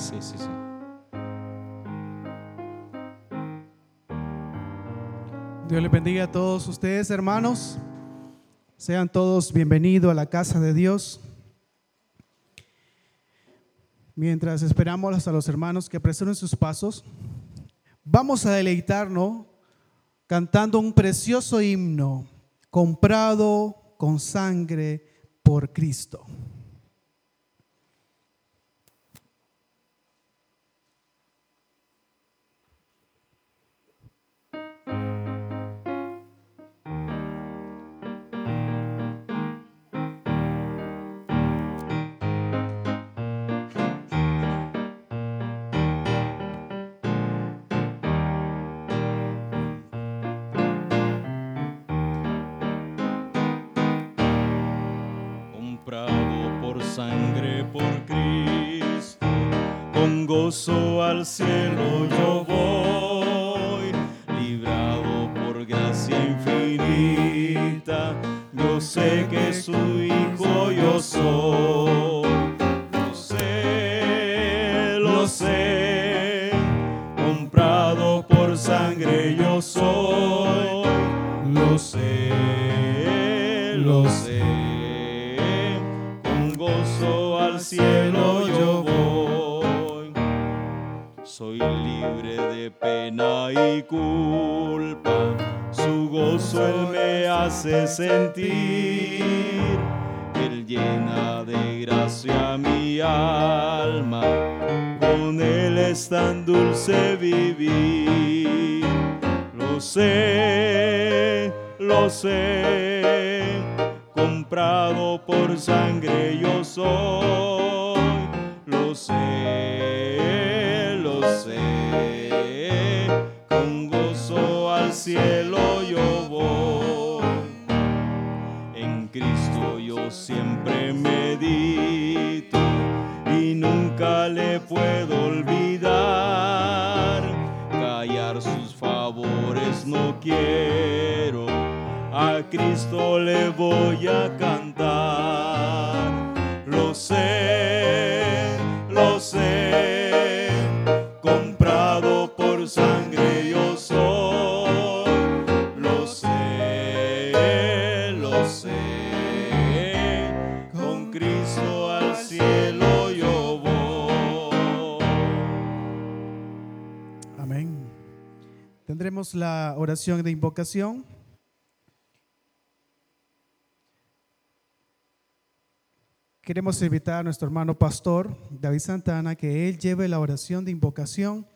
Sí, sí, sí. Dios les bendiga a todos ustedes, hermanos. Sean todos bienvenidos a la casa de Dios. Mientras esperamos a los hermanos que apresuren sus pasos, vamos a deleitarnos cantando un precioso himno, comprado con sangre por Cristo. Gozo al lo a Cristo le voy a cantar. Lo sé, lo sé, comprado por sangre yo soy. Lo sé, lo sé, con Cristo al cielo yo voy. Amén. Tendremos la oración de invocación. Queremos invitar a nuestro hermano pastor David Santana que él lleve la oración de invocación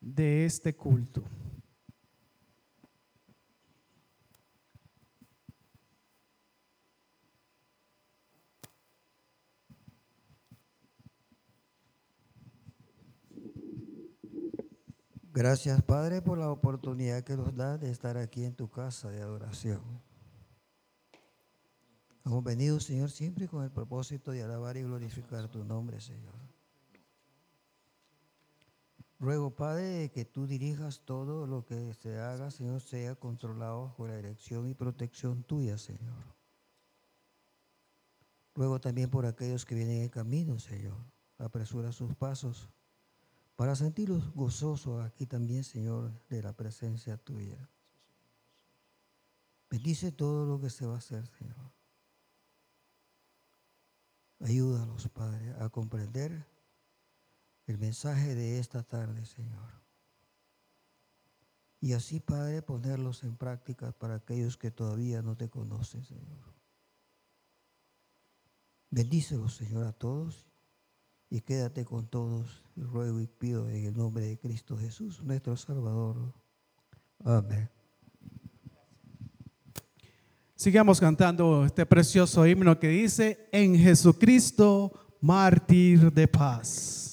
de este culto. Gracias, Padre, por la oportunidad que nos da de estar aquí en tu casa de adoración. Hemos venido, Señor, siempre con el propósito de alabar y glorificar tu nombre, Señor. Ruego, Padre, que tú dirijas todo lo que se haga, Señor, sea controlado bajo la dirección y protección tuya, Señor. Ruego también por aquellos que vienen en camino, Señor. Apresura sus pasos para sentirlos gozosos aquí también, Señor, de la presencia tuya. Bendice todo lo que se va a hacer, Señor. Ayúdalos, Padre, a comprender el mensaje de esta tarde, Señor. Y así, Padre, ponerlos en práctica para aquellos que todavía no te conocen, Señor. Bendícelos, Señor, a todos y quédate con todos. Ruego y pido en el nombre de Cristo Jesús, nuestro Salvador. Amén. Sigamos cantando este precioso himno que dice, en Jesucristo, mártir de paz.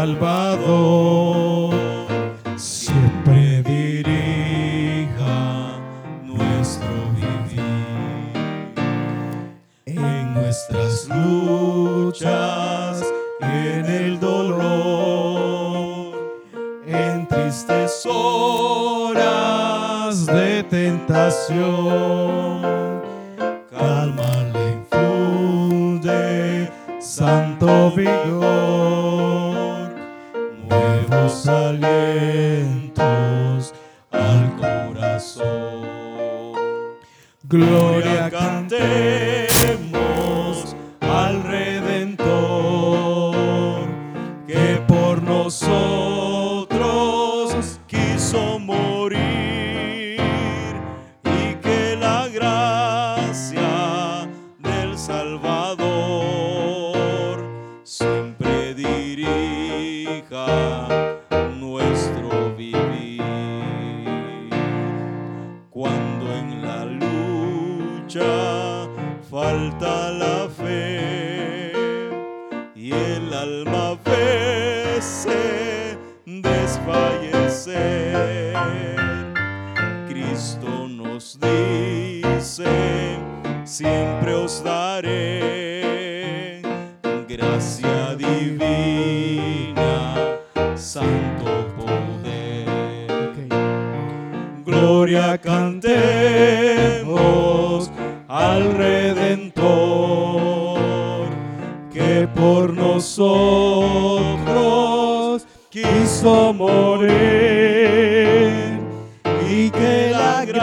Salvador siempre dirija nuestro vivir en nuestras luchas y en el dolor, en tristes horas de tentación.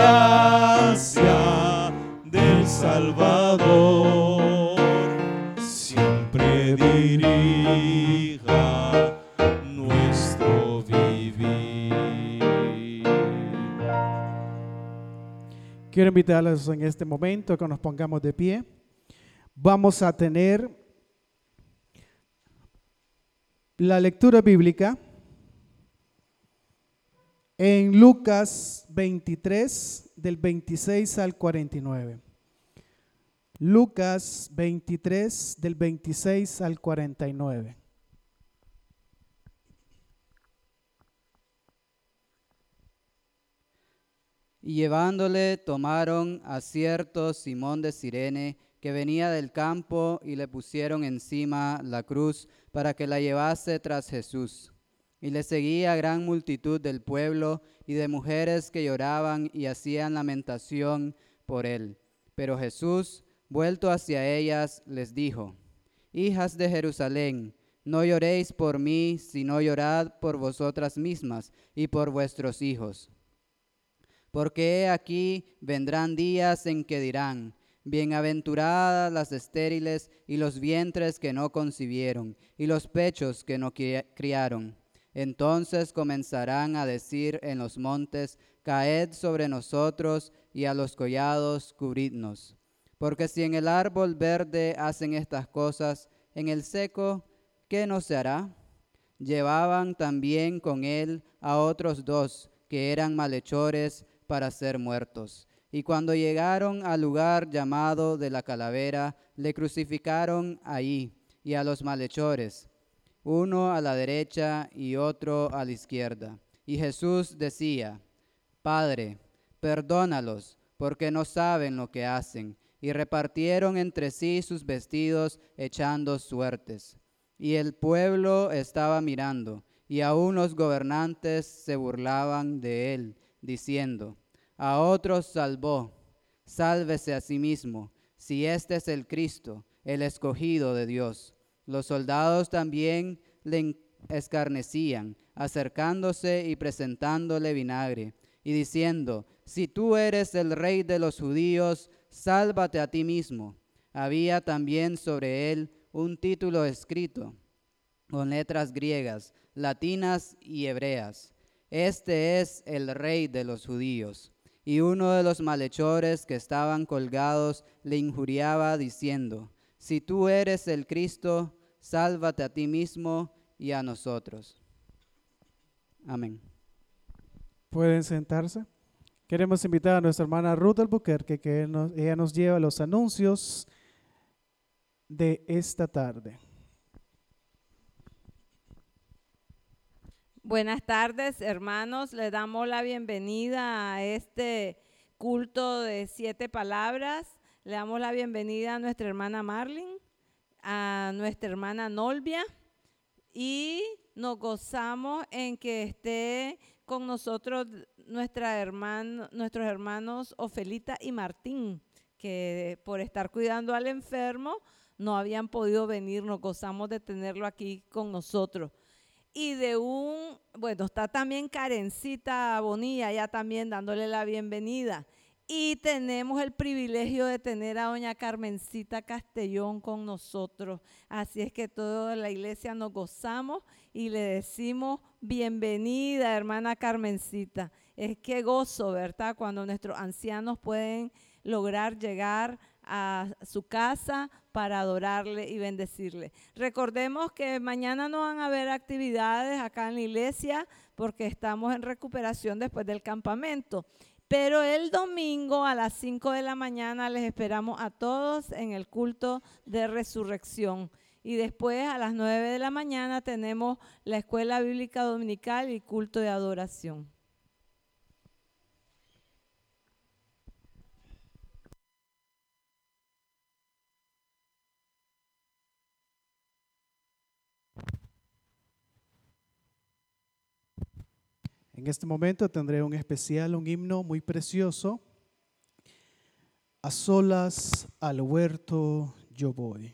Gracia del Salvador siempre dirija nuestro vivir. Quiero invitarlos en este momento a que nos pongamos de pie. Vamos a tener la lectura bíblica en Lucas 23, del 26 al 49. Lucas 23, del 26 al 49. Y llevándole tomaron a cierto Simón de Sirene que venía del campo y le pusieron encima la cruz para que la llevase tras Jesús. Y le seguía gran multitud del pueblo y de mujeres que lloraban y hacían lamentación por él. Pero Jesús, vuelto hacia ellas, les dijo, Hijas de Jerusalén, no lloréis por mí, sino llorad por vosotras mismas y por vuestros hijos. Porque he aquí vendrán días en que dirán, Bienaventuradas las estériles y los vientres que no concibieron y los pechos que no cri- criaron. Entonces comenzarán a decir en los montes, Caed sobre nosotros y a los collados cubridnos. Porque si en el árbol verde hacen estas cosas, en el seco, ¿qué no se hará? Llevaban también con él a otros dos que eran malhechores para ser muertos. Y cuando llegaron al lugar llamado de la calavera, le crucificaron ahí y a los malhechores, uno a la derecha y otro a la izquierda. Y Jesús decía, Padre, perdónalos, porque no saben lo que hacen. Y repartieron entre sí sus vestidos, echando suertes. Y el pueblo estaba mirando, y aún los gobernantes se burlaban de él, diciendo, a otros salvó, sálvese a sí mismo, si este es el Cristo, el escogido de Dios. Los soldados también le escarnecían, acercándose y presentándole vinagre, y diciendo, si tú eres el rey de los judíos, sálvate a ti mismo. Había también sobre él un título escrito con letras griegas, latinas y hebreas. Este es el rey de los judíos. Y uno de los malhechores que estaban colgados le injuriaba diciendo, si tú eres el Cristo, sálvate a ti mismo y a nosotros. Amén. Pueden sentarse. Queremos invitar a nuestra hermana Ruth Albuquerque, que nos- ella nos lleva los anuncios de esta tarde. Buenas tardes, hermanos. Le damos la bienvenida a este culto de siete palabras. Le damos la bienvenida a nuestra hermana Marlin, a nuestra hermana Nolvia y nos gozamos en que esté con nosotros nuestra hermana, nuestros hermanos Ofelita y Martín, que por estar cuidando al enfermo no habían podido venir. Nos gozamos de tenerlo aquí con nosotros y de un, bueno, está también Karencita Bonilla, ya también dándole la bienvenida. Y tenemos el privilegio de tener a doña Carmencita Castellón con nosotros. Así es que toda la iglesia nos gozamos y le decimos bienvenida, hermana Carmencita. Es que gozo, ¿verdad? Cuando nuestros ancianos pueden lograr llegar a su casa para adorarle y bendecirle. Recordemos que mañana no van a haber actividades acá en la iglesia porque estamos en recuperación después del campamento. Pero el domingo a las 5 de la mañana les esperamos a todos en el culto de resurrección. Y después a las 9 de la mañana tenemos la escuela bíblica dominical y culto de adoración. En este momento tendré un especial, un himno muy precioso. A solas al huerto yo voy.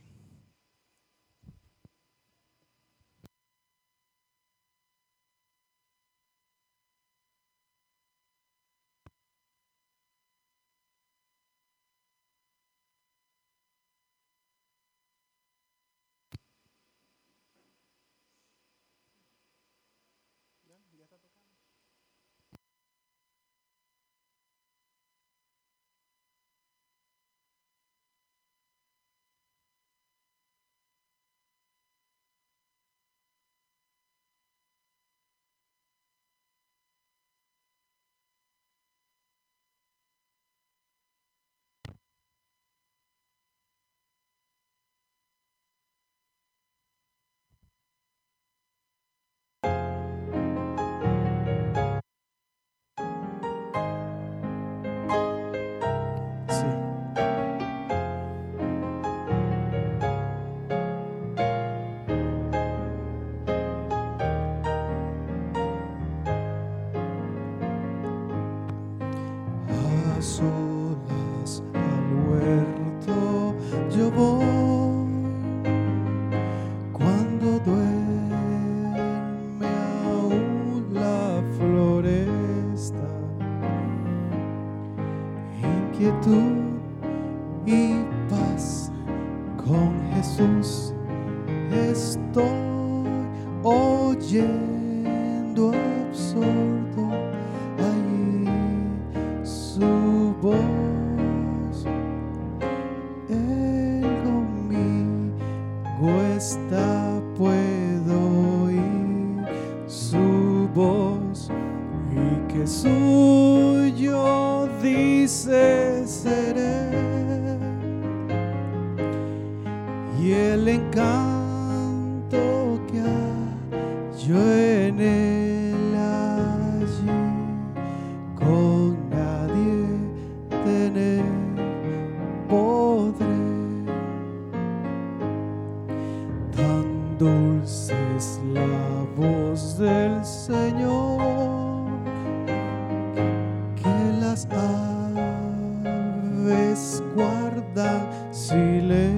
Aves guardan silencio.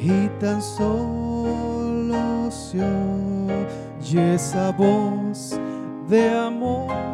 Y tan solo se oye esa voz de amor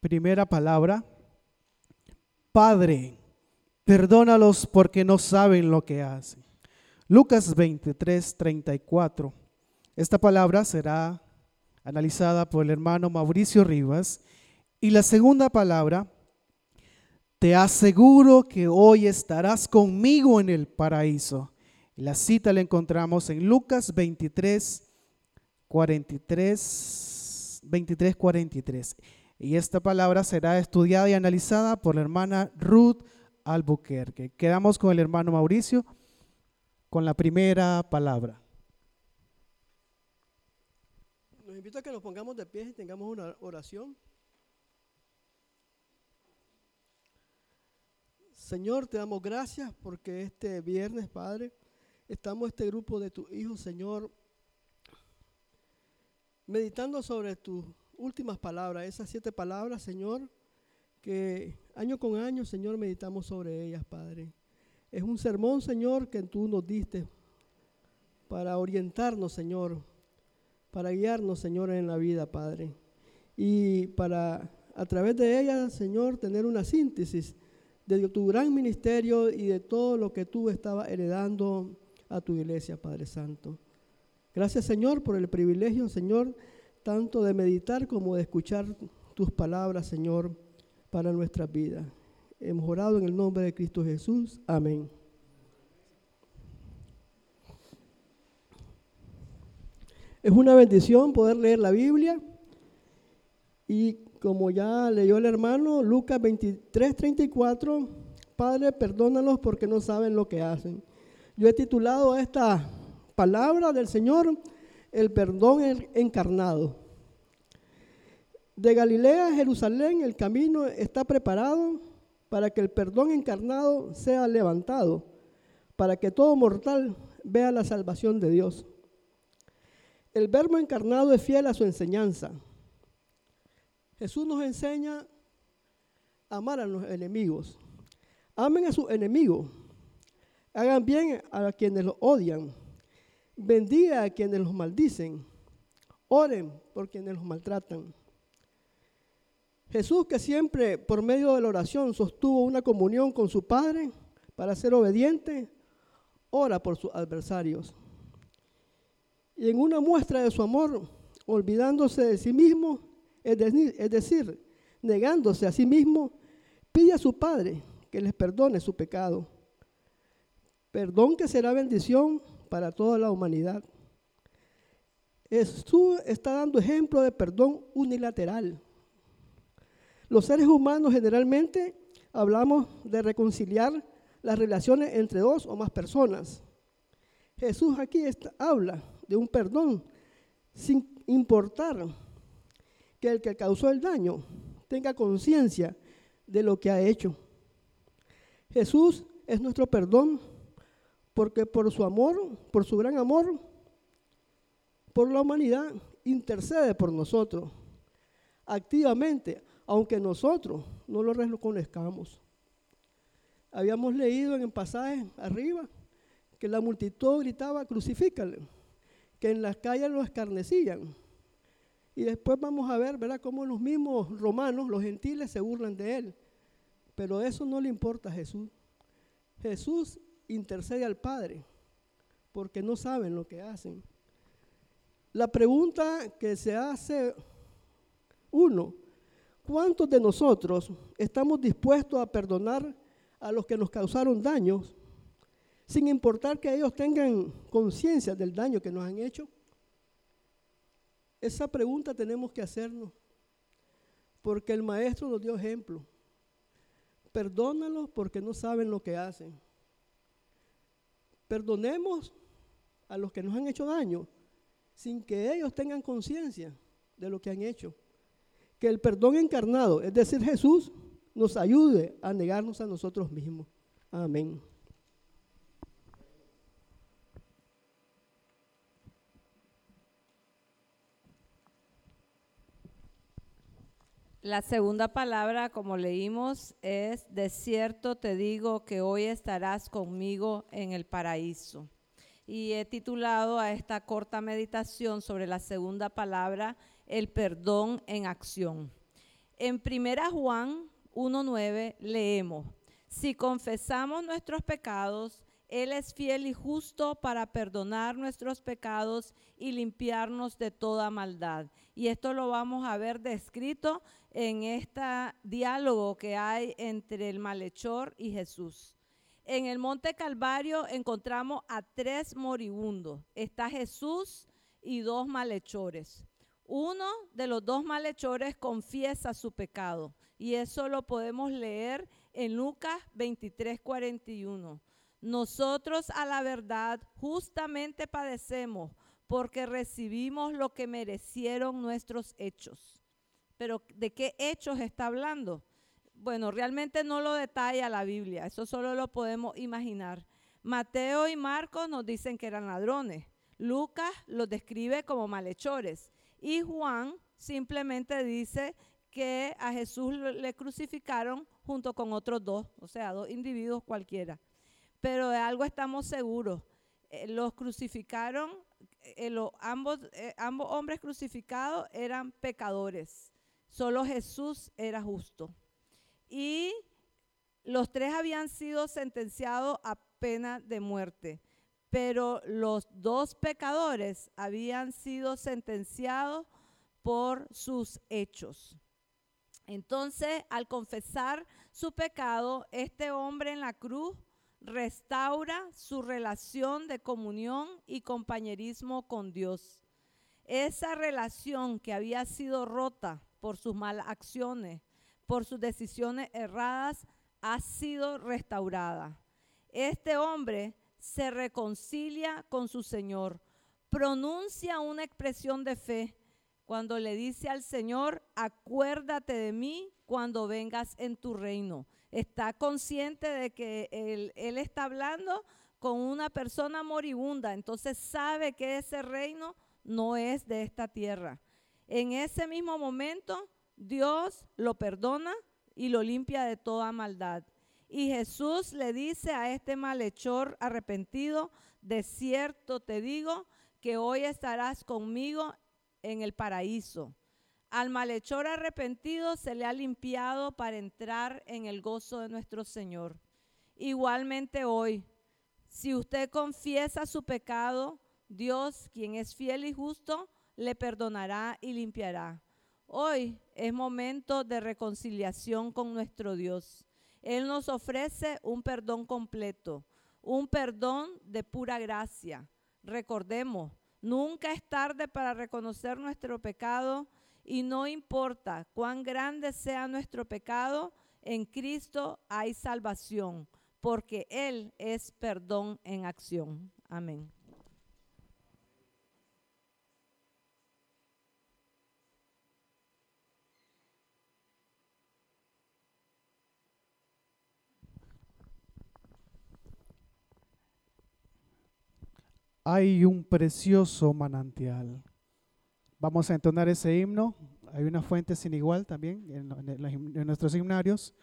Primera palabra. Padre, perdónalos porque no saben lo que hacen. Lucas 23, 34. Esta palabra será analizada por el hermano Mauricio Rivas. Y la segunda palabra, te aseguro que hoy estarás conmigo en el paraíso. La cita la encontramos en Lucas 23, 43, 23, 43. Y esta palabra será estudiada y analizada por la hermana Ruth Albuquerque. Quedamos con el hermano Mauricio con la primera palabra. Los invito a que nos pongamos de pie y tengamos una oración. Señor, te damos gracias porque este viernes, Padre, estamos este grupo de tus hijos, Señor, meditando sobre tus últimas palabras, esas siete palabras, Señor, que año con año, Señor, meditamos sobre ellas, Padre. Es un sermón, Señor, que tú nos diste para orientarnos, Señor, para guiarnos, Señor, en la vida, Padre. Y para, a través de ellas, Señor, tener una síntesis de tu gran ministerio y de todo lo que tú estabas heredando a tu iglesia, Padre Santo. Gracias, Señor, por el privilegio, Señor, tanto de meditar como de escuchar tus palabras, Señor, para nuestra vida. Hemos orado en el nombre de Cristo Jesús. Amén. Es una bendición poder leer la Biblia y como ya leyó el hermano, Lucas 23, 34, Padre, perdónalos porque no saben lo que hacen. Yo he titulado esta palabra del Señor, el perdón encarnado. De Galilea a Jerusalén el camino está preparado para que el perdón encarnado sea levantado, para que todo mortal vea la salvación de Dios. El verbo encarnado es fiel a su enseñanza. Jesús nos enseña a amar a los enemigos. Amen a sus enemigos. Hagan bien a quienes los odian. Bendiga a quienes los maldicen. Oren por quienes los maltratan. Jesús que siempre por medio de la oración sostuvo una comunión con su Padre para ser obediente, ora por sus adversarios. Y en una muestra de su amor, olvidándose de sí mismo, es decir, negándose a sí mismo, pide a su Padre que les perdone su pecado. Perdón que será bendición para toda la humanidad. Jesús está dando ejemplo de perdón unilateral. Los seres humanos generalmente hablamos de reconciliar las relaciones entre dos o más personas. Jesús aquí habla de un perdón sin importar que el que causó el daño tenga conciencia de lo que ha hecho. Jesús es nuestro perdón porque por su amor, por su gran amor, por la humanidad, intercede por nosotros activamente, aunque nosotros no lo reconozcamos. Habíamos leído en el pasaje arriba que la multitud gritaba, crucifícale, que en las calles lo escarnecían. Y después vamos a ver, ¿verdad?, cómo los mismos romanos, los gentiles, se burlan de él. Pero eso no le importa a Jesús. Jesús intercede al Padre porque no saben lo que hacen. La pregunta que se hace uno, ¿cuántos de nosotros estamos dispuestos a perdonar a los que nos causaron daños sin importar que ellos tengan conciencia del daño que nos han hecho? Esa pregunta tenemos que hacernos, porque el maestro nos dio ejemplo. Perdónalos porque no saben lo que hacen. Perdonemos a los que nos han hecho daño sin que ellos tengan conciencia de lo que han hecho. Que el perdón encarnado, es decir, Jesús, nos ayude a negarnos a nosotros mismos. Amén. La segunda palabra, como leímos, es, de cierto te digo que hoy estarás conmigo en el paraíso. Y he titulado a esta corta meditación sobre la segunda palabra, el perdón en acción. En primera Juan 1.9 leemos, si confesamos nuestros pecados, Él es fiel y justo para perdonar nuestros pecados y limpiarnos de toda maldad. Y esto lo vamos a ver descrito en este diálogo que hay entre el malhechor y Jesús. En el Monte Calvario encontramos a tres moribundos. Está Jesús y dos malhechores. Uno de los dos malhechores confiesa su pecado y eso lo podemos leer en Lucas 23, 41. Nosotros a la verdad justamente padecemos porque recibimos lo que merecieron nuestros hechos. Pero ¿de qué hechos está hablando? Bueno, realmente no lo detalla la Biblia, eso solo lo podemos imaginar. Mateo y Marcos nos dicen que eran ladrones. Lucas los describe como malhechores. Y Juan simplemente dice que a Jesús le crucificaron junto con otros dos, o sea, dos individuos cualquiera. Pero de algo estamos seguros. Eh, los crucificaron, eh, eh, ambos hombres crucificados eran pecadores. Solo Jesús era justo. Y los tres habían sido sentenciados a pena de muerte, pero los dos pecadores habían sido sentenciados por sus hechos. Entonces, al confesar su pecado, este hombre en la cruz restaura su relación de comunión y compañerismo con Dios. Esa relación que había sido rota por sus malas acciones, por sus decisiones erradas, ha sido restaurada. Este hombre se reconcilia con su Señor, pronuncia una expresión de fe cuando le dice al Señor, acuérdate de mí cuando vengas en tu reino. Está consciente de que él, está hablando con una persona moribunda, entonces sabe que ese reino no es de esta tierra. En ese mismo momento, Dios lo perdona y lo limpia de toda maldad. Y Jesús le dice a este malhechor arrepentido, de cierto te digo que hoy estarás conmigo en el paraíso. Al malhechor arrepentido se le ha limpiado para entrar en el gozo de nuestro Señor. Igualmente hoy, si usted confiesa su pecado, Dios, quien es fiel y justo, le perdonará y limpiará. Hoy es momento de reconciliación con nuestro Dios. Él nos ofrece un perdón completo, un perdón de pura gracia. Recordemos, nunca es tarde para reconocer nuestro pecado y no importa cuán grande sea nuestro pecado, en Cristo hay salvación, porque Él es perdón en acción. Amén. Hay un precioso manantial Vamos a entonar ese himno. Hay una fuente sin igual también en, en- nuestros himnarios.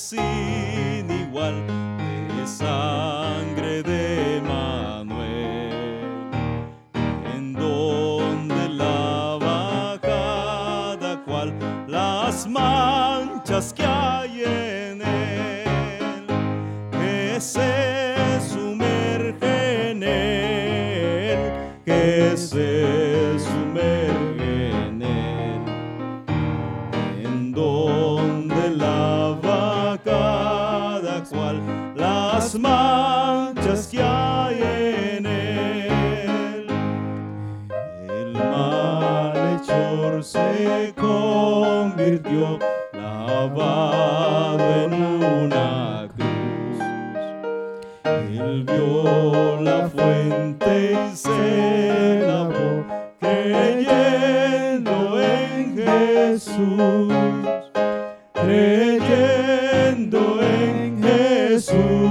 Sin igual de lavado en una cruz. Él vio la fuente y se lavó, creyendo en Jesús, creyendo en Jesús,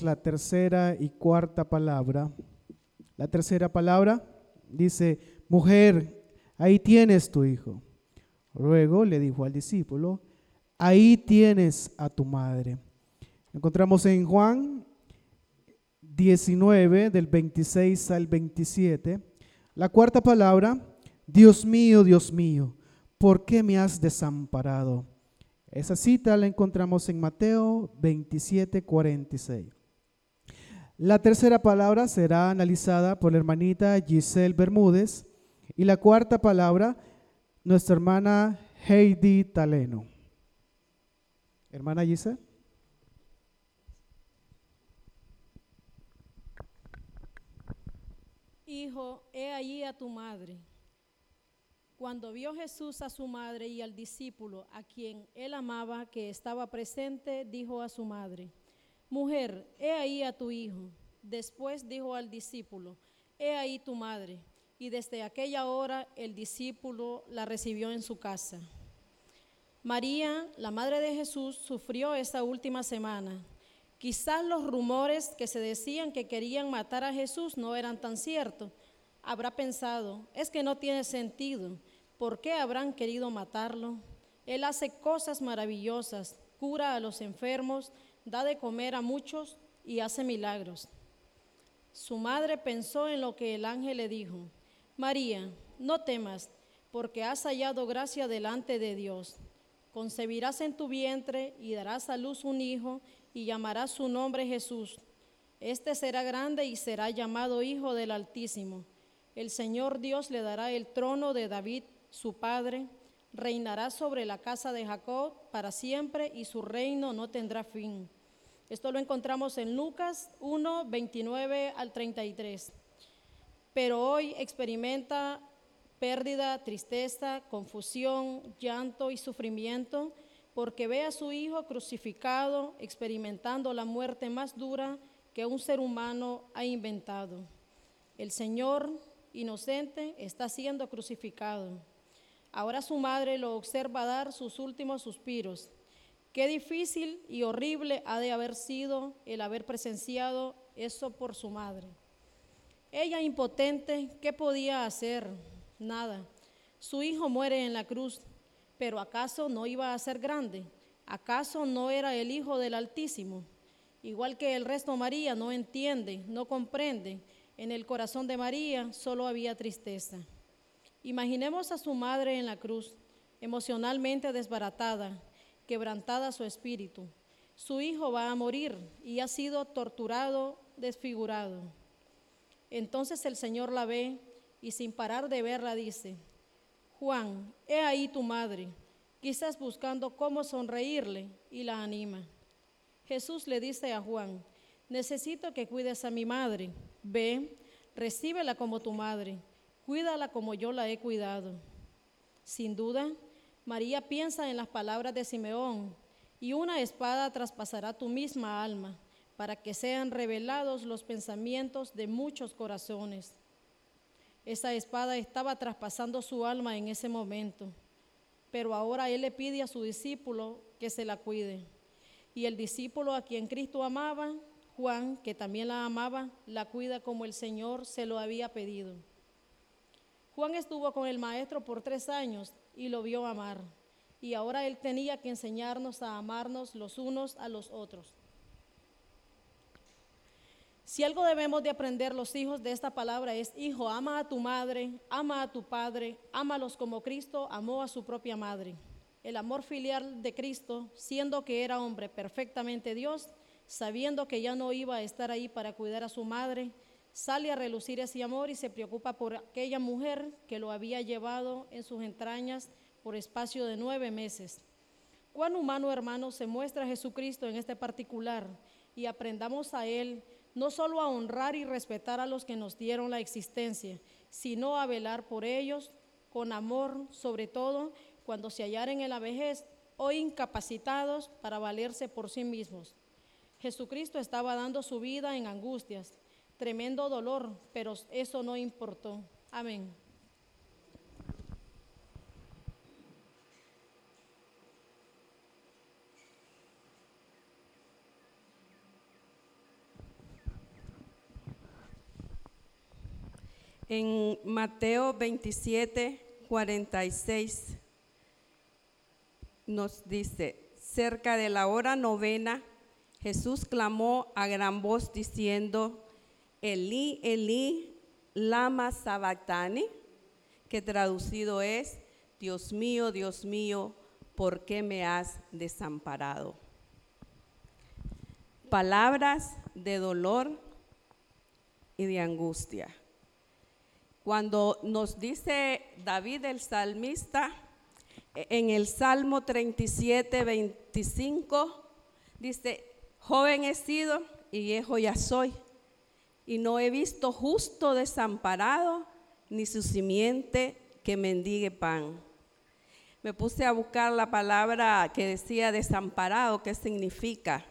La tercera y cuarta palabra. La tercera palabra dice, mujer, ahí tienes tu hijo. Luego le dijo al discípulo, ahí tienes a tu madre. Encontramos en Juan 19, del 26 al 27. La cuarta palabra, Dios mío, Dios mío, ¿por qué me has desamparado? Esa cita la encontramos en Mateo 27, 46. La tercera palabra será analizada por la hermanita Giselle Bermúdez y la cuarta palabra, nuestra hermana Heidi Taleno. Hermana Giselle. Hijo, he allí a tu madre. Cuando vio Jesús a su madre y al discípulo a quien él amaba que estaba presente, dijo a su madre, Mujer, he ahí a tu hijo. Después dijo al discípulo, He ahí tu madre. Y desde aquella hora el discípulo la recibió en su casa. María, la madre de Jesús, sufrió esta última semana. Quizás los rumores que se decían que querían matar a Jesús no eran tan ciertos. Habrá pensado, es que no tiene sentido. ¿Por qué habrán querido matarlo? Él hace cosas maravillosas, cura a los enfermos, da de comer a muchos y hace milagros. Su madre pensó en lo que el ángel le dijo. María, no temas, porque has hallado gracia delante de Dios. Concebirás en tu vientre y darás a luz un hijo y llamarás su nombre Jesús. Este será grande y será llamado Hijo del Altísimo. El Señor Dios le dará el trono de David, su padre, reinará sobre la casa de Jacob para siempre y su reino no tendrá fin. Esto lo encontramos en Lucas 1, 29 al 33. Pero hoy experimenta pérdida, tristeza, confusión, llanto y sufrimiento porque ve a su hijo crucificado experimentando la muerte más dura que un ser humano ha inventado. El Señor inocente está siendo crucificado. Ahora su madre lo observa dar sus últimos suspiros. Qué difícil y horrible ha de haber sido el haber presenciado eso por su madre. Ella impotente, ¿qué podía hacer? Nada. Su hijo muere en la cruz, pero ¿acaso no iba a ser grande? ¿Acaso no era el Hijo del Altísimo? Igual que el resto María no entiende, no comprende. En el corazón de María solo había tristeza. Imaginemos a su madre en la cruz, emocionalmente desbaratada, quebrantada su espíritu. Su hijo va a morir y ha sido torturado, desfigurado. Entonces el Señor la ve y sin parar de verla dice, Juan, he ahí tu madre, quizás buscando cómo sonreírle y la anima. Jesús le dice a Juan, necesito que cuides a mi madre, ve, recíbela como tu madre, cuídala como yo la he cuidado. Sin duda, María piensa en las palabras de Simeón, y una espada traspasará tu misma alma, para que sean revelados los pensamientos de muchos corazones. Esa espada estaba traspasando su alma en ese momento, pero ahora Él le pide a su discípulo que se la cuide. Y el discípulo a quien Cristo amaba, Juan, que también la amaba, la cuida como el Señor se lo había pedido. Juan estuvo con el maestro por tres años y lo vio amar. Y ahora él tenía que enseñarnos a amarnos los unos a los otros. Si algo debemos de aprender los hijos de esta palabra es, hijo, ama a tu madre, ama a tu padre, ámalos como Cristo amó a su propia madre el amor filial de Cristo, siendo que era hombre perfectamente Dios, sabiendo que ya no iba a estar ahí para cuidar a su madre, sale a relucir ese amor y se preocupa por aquella mujer que lo había llevado en sus entrañas por espacio de nueve meses. Cuán humano, hermano, se muestra Jesucristo en este particular y aprendamos a Él no solo a honrar y respetar a los que nos dieron la existencia, sino a velar por ellos con amor, sobre todo cuando se hallaren en la vejez o incapacitados para valerse por sí mismos. Jesucristo estaba dando su vida en angustias, tremendo dolor, pero eso no importó. Amén. En Mateo 27, 46 nos dice, cerca de la hora novena, Jesús clamó a gran voz diciendo, Elí, Elí, lama sabactani, que traducido es, Dios mío, Dios mío, ¿por qué me has desamparado? Palabras de dolor y de angustia. Cuando nos dice David el salmista, en el Salmo 37, 25, dice, joven he sido y viejo ya soy, y no he visto justo desamparado, ni su simiente que mendigue pan. Me puse a buscar la palabra que decía desamparado, qué significa,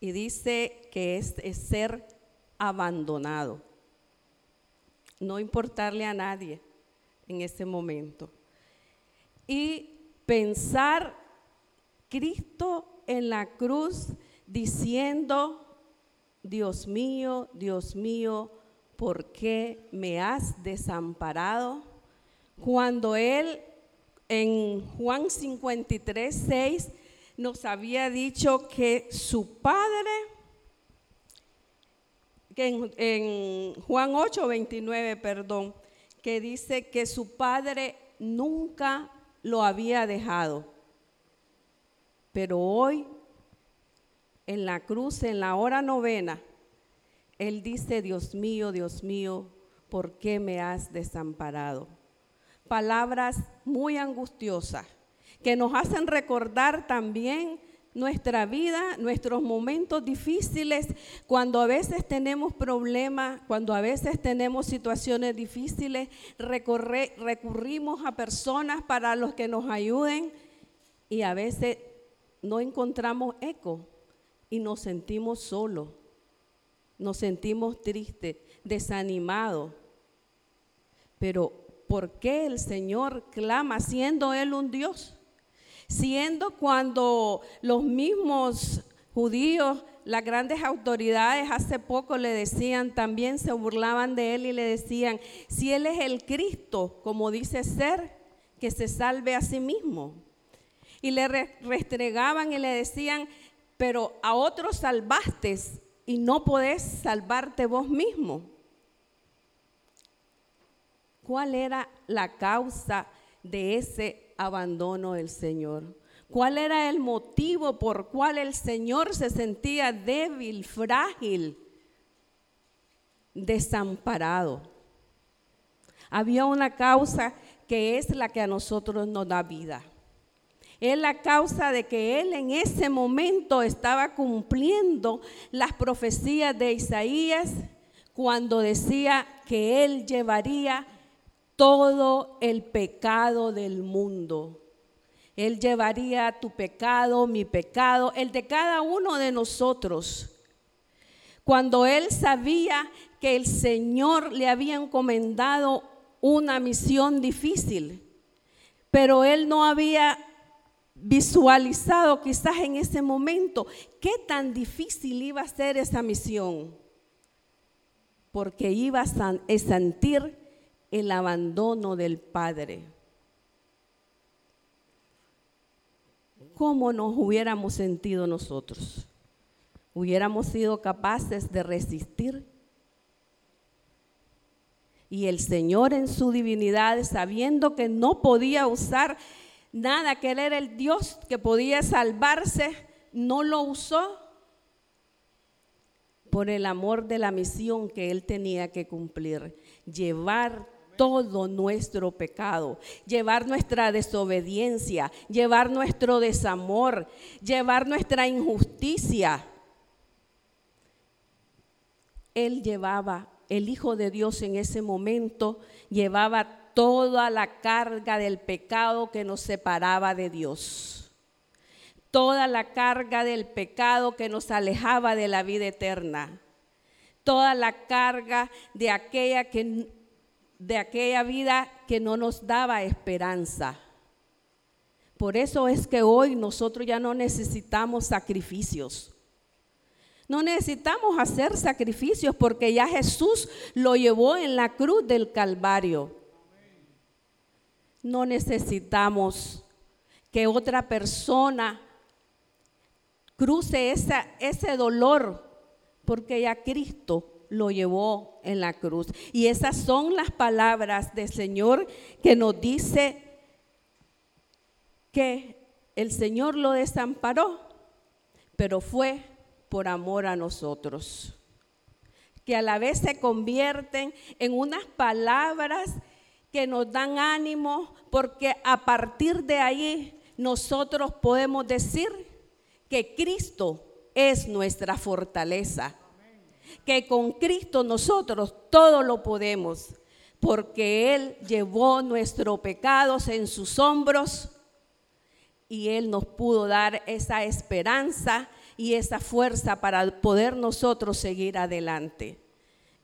y dice que es, es ser abandonado, no importarle a nadie en ese momento. Y pensar Cristo en la cruz diciendo, Dios mío, Dios mío, ¿por qué me has desamparado? Cuando Él en Juan 53, 6 nos había dicho que su padre, que en, en Juan 8, 29, perdón, que dice que su padre nunca lo había dejado. Pero hoy, en la cruz, en la hora novena, él dice, Dios mío, Dios mío, ¿por qué me has desamparado? Palabras muy angustiosas que nos hacen recordar también nuestra vida, nuestros momentos difíciles, cuando a veces tenemos problemas, cuando a veces tenemos situaciones difíciles, recurrimos a personas para los que nos ayuden y a veces no encontramos eco y nos sentimos solos, nos sentimos tristes, desanimados. Pero ¿por qué el Señor clama siendo Él un Dios? Siendo cuando los mismos judíos, las grandes autoridades hace poco le decían, también se burlaban de Él y le decían, si Él es el Cristo, como dice ser, que se salve a sí mismo. Y le re- restregaban y le decían, pero a otros salvaste y no podés salvarte vos mismo. ¿Cuál era la causa de ese abandono del Señor? ¿Cuál era el motivo por cual el Señor se sentía débil, frágil, desamparado? Había una causa que es la que a nosotros nos da vida. Es la causa de que él en ese momento estaba cumpliendo las profecías de Isaías cuando decía que él llevaría todo el pecado del mundo. Él llevaría tu pecado, mi pecado, el de cada uno de nosotros. Cuando él sabía que el Señor le había encomendado una misión difícil, pero él no había visualizado quizás en ese momento qué tan difícil iba a ser esa misión, porque iba a sentir el abandono del Padre. ¿Cómo nos hubiéramos sentido nosotros? ¿Hubiéramos sido capaces de resistir? Y el Señor en su divinidad, sabiendo que no podía usar nada, que Él era el Dios que podía salvarse, no lo usó por el amor de la misión que Él tenía que cumplir, llevar todo nuestro pecado, llevar nuestra desobediencia, llevar nuestro desamor, llevar nuestra injusticia. Él llevaba, el Hijo de Dios en ese momento, llevaba toda la carga del pecado que nos separaba de Dios. Toda la carga del pecado que nos alejaba de la vida eterna. Toda la carga de aquella, que, de aquella vida que no nos daba esperanza. Por eso es que hoy nosotros ya no necesitamos sacrificios. No necesitamos hacer sacrificios porque ya Jesús lo llevó en la cruz del Calvario. No necesitamos que otra persona cruce ese dolor porque ya Cristo lo llevó en la cruz. Y esas son las palabras del Señor que nos dice que el Señor lo desamparó, pero fue por amor a nosotros, que a la vez se convierten en unas palabras que nos dan ánimo, porque a partir de ahí nosotros podemos decir que Cristo es nuestra fortaleza, que con Cristo nosotros todo lo podemos, porque Él llevó nuestros pecados en sus hombros y Él nos pudo dar esa esperanza y esa fuerza para poder nosotros seguir adelante.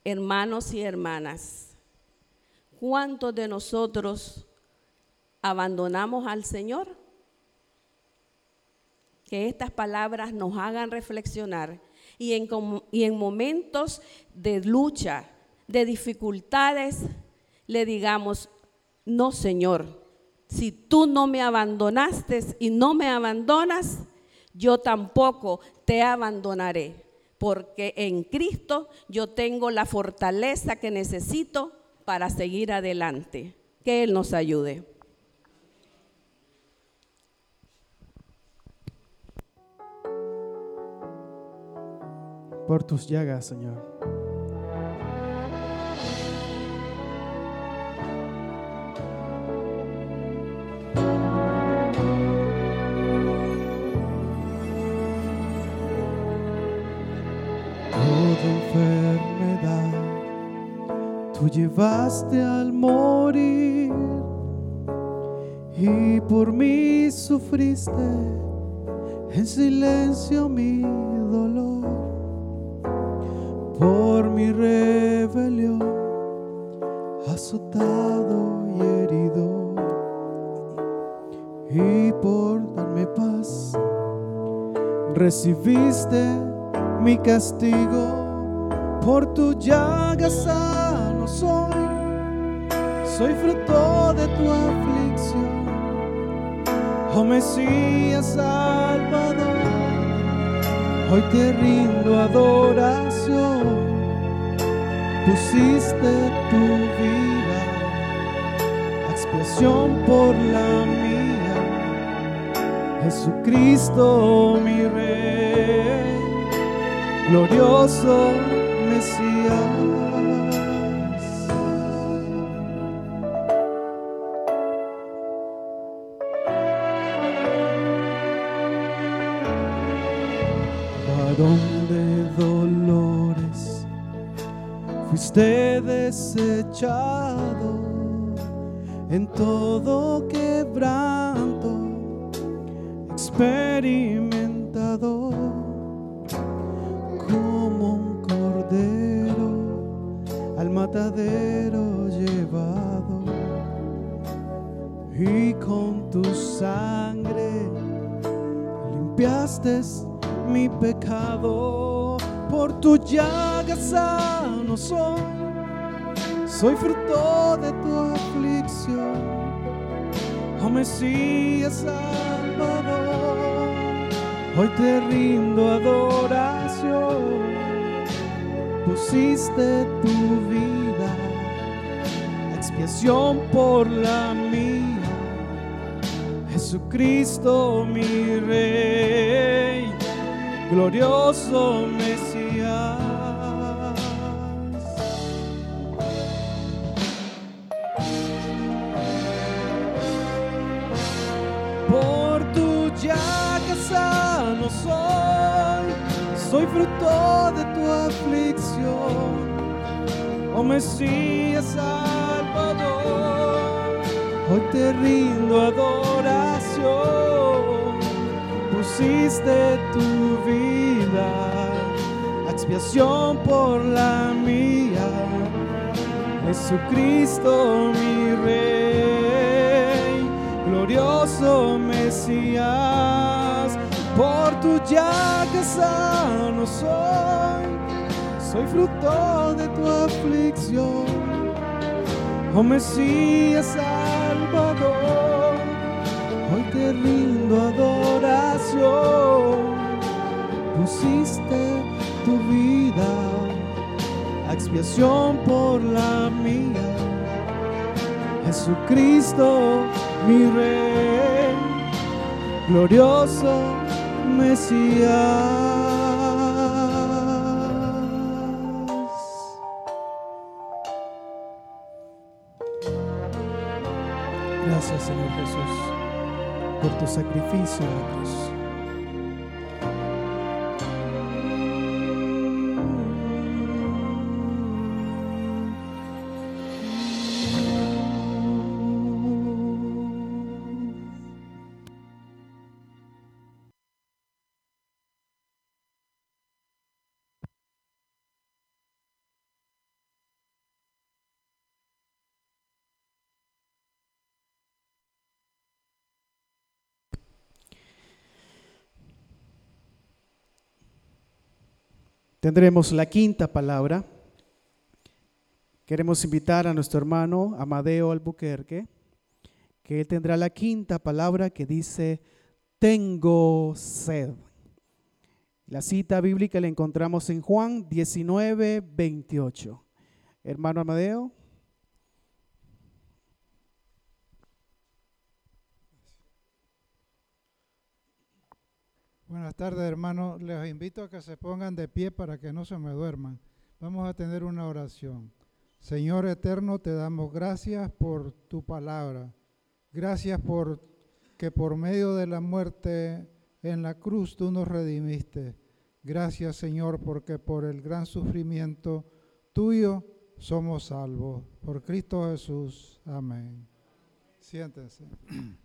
Hermanos y hermanas, ¿cuántos de nosotros abandonamos al Señor? Que estas palabras nos hagan reflexionar y en, y en momentos de lucha, de dificultades, le digamos, no Señor, si tú no me abandonaste y no me abandonas, yo tampoco te abandonaré, porque en Cristo yo tengo la fortaleza que necesito para seguir adelante. Que Él nos ayude. Por tus llagas, Señor. Tú llevaste al morir y por mí sufriste en silencio mi dolor. Por mi rebelión azotado y herido y por darme paz recibiste mi castigo. Por tu llaga soy. Soy fruto de tu aflicción. Oh Mesías Salvador hoy te rindo adoración. Pusiste tu vida a expiación por la mía. Jesucristo mi rey glorioso soy fruto de tu aflicción oh Mesías Salvador Hoy te rindo adoración, pusiste tu vida expiación por la mía. Jesucristo mi Rey, glorioso Mesías. Fruto de tu aflicción, oh Mesías Salvador, hoy te rindo adoración, pusiste tu vida expiación por la mía, Jesucristo mi Rey glorioso Mesías, por tu llaga sano soy, soy fruto de tu aflicción, oh Mesías Salvador, hoy te rindo adoración, pusiste tu vida expiación por la mía. Jesucristo, mi Rey, glorioso Mesías. Gracias, Señor Jesús, por tu sacrificio en la. Tendremos la quinta palabra. Queremos invitar a nuestro hermano Amadeo Albuquerque que Él tendrá la quinta palabra que dice, tengo sed. La cita bíblica la encontramos en Juan 19, 28. Hermano Amadeo. Buenas tardes, hermanos. Les invito a que se pongan de pie para que no se me duerman. Vamos a tener una oración. Señor eterno, te damos gracias por tu palabra. Gracias por que por medio de la muerte en la cruz tú nos redimiste. Gracias, Señor, porque por el gran sufrimiento tuyo somos salvos. Por Cristo Jesús. Amén. Siéntense.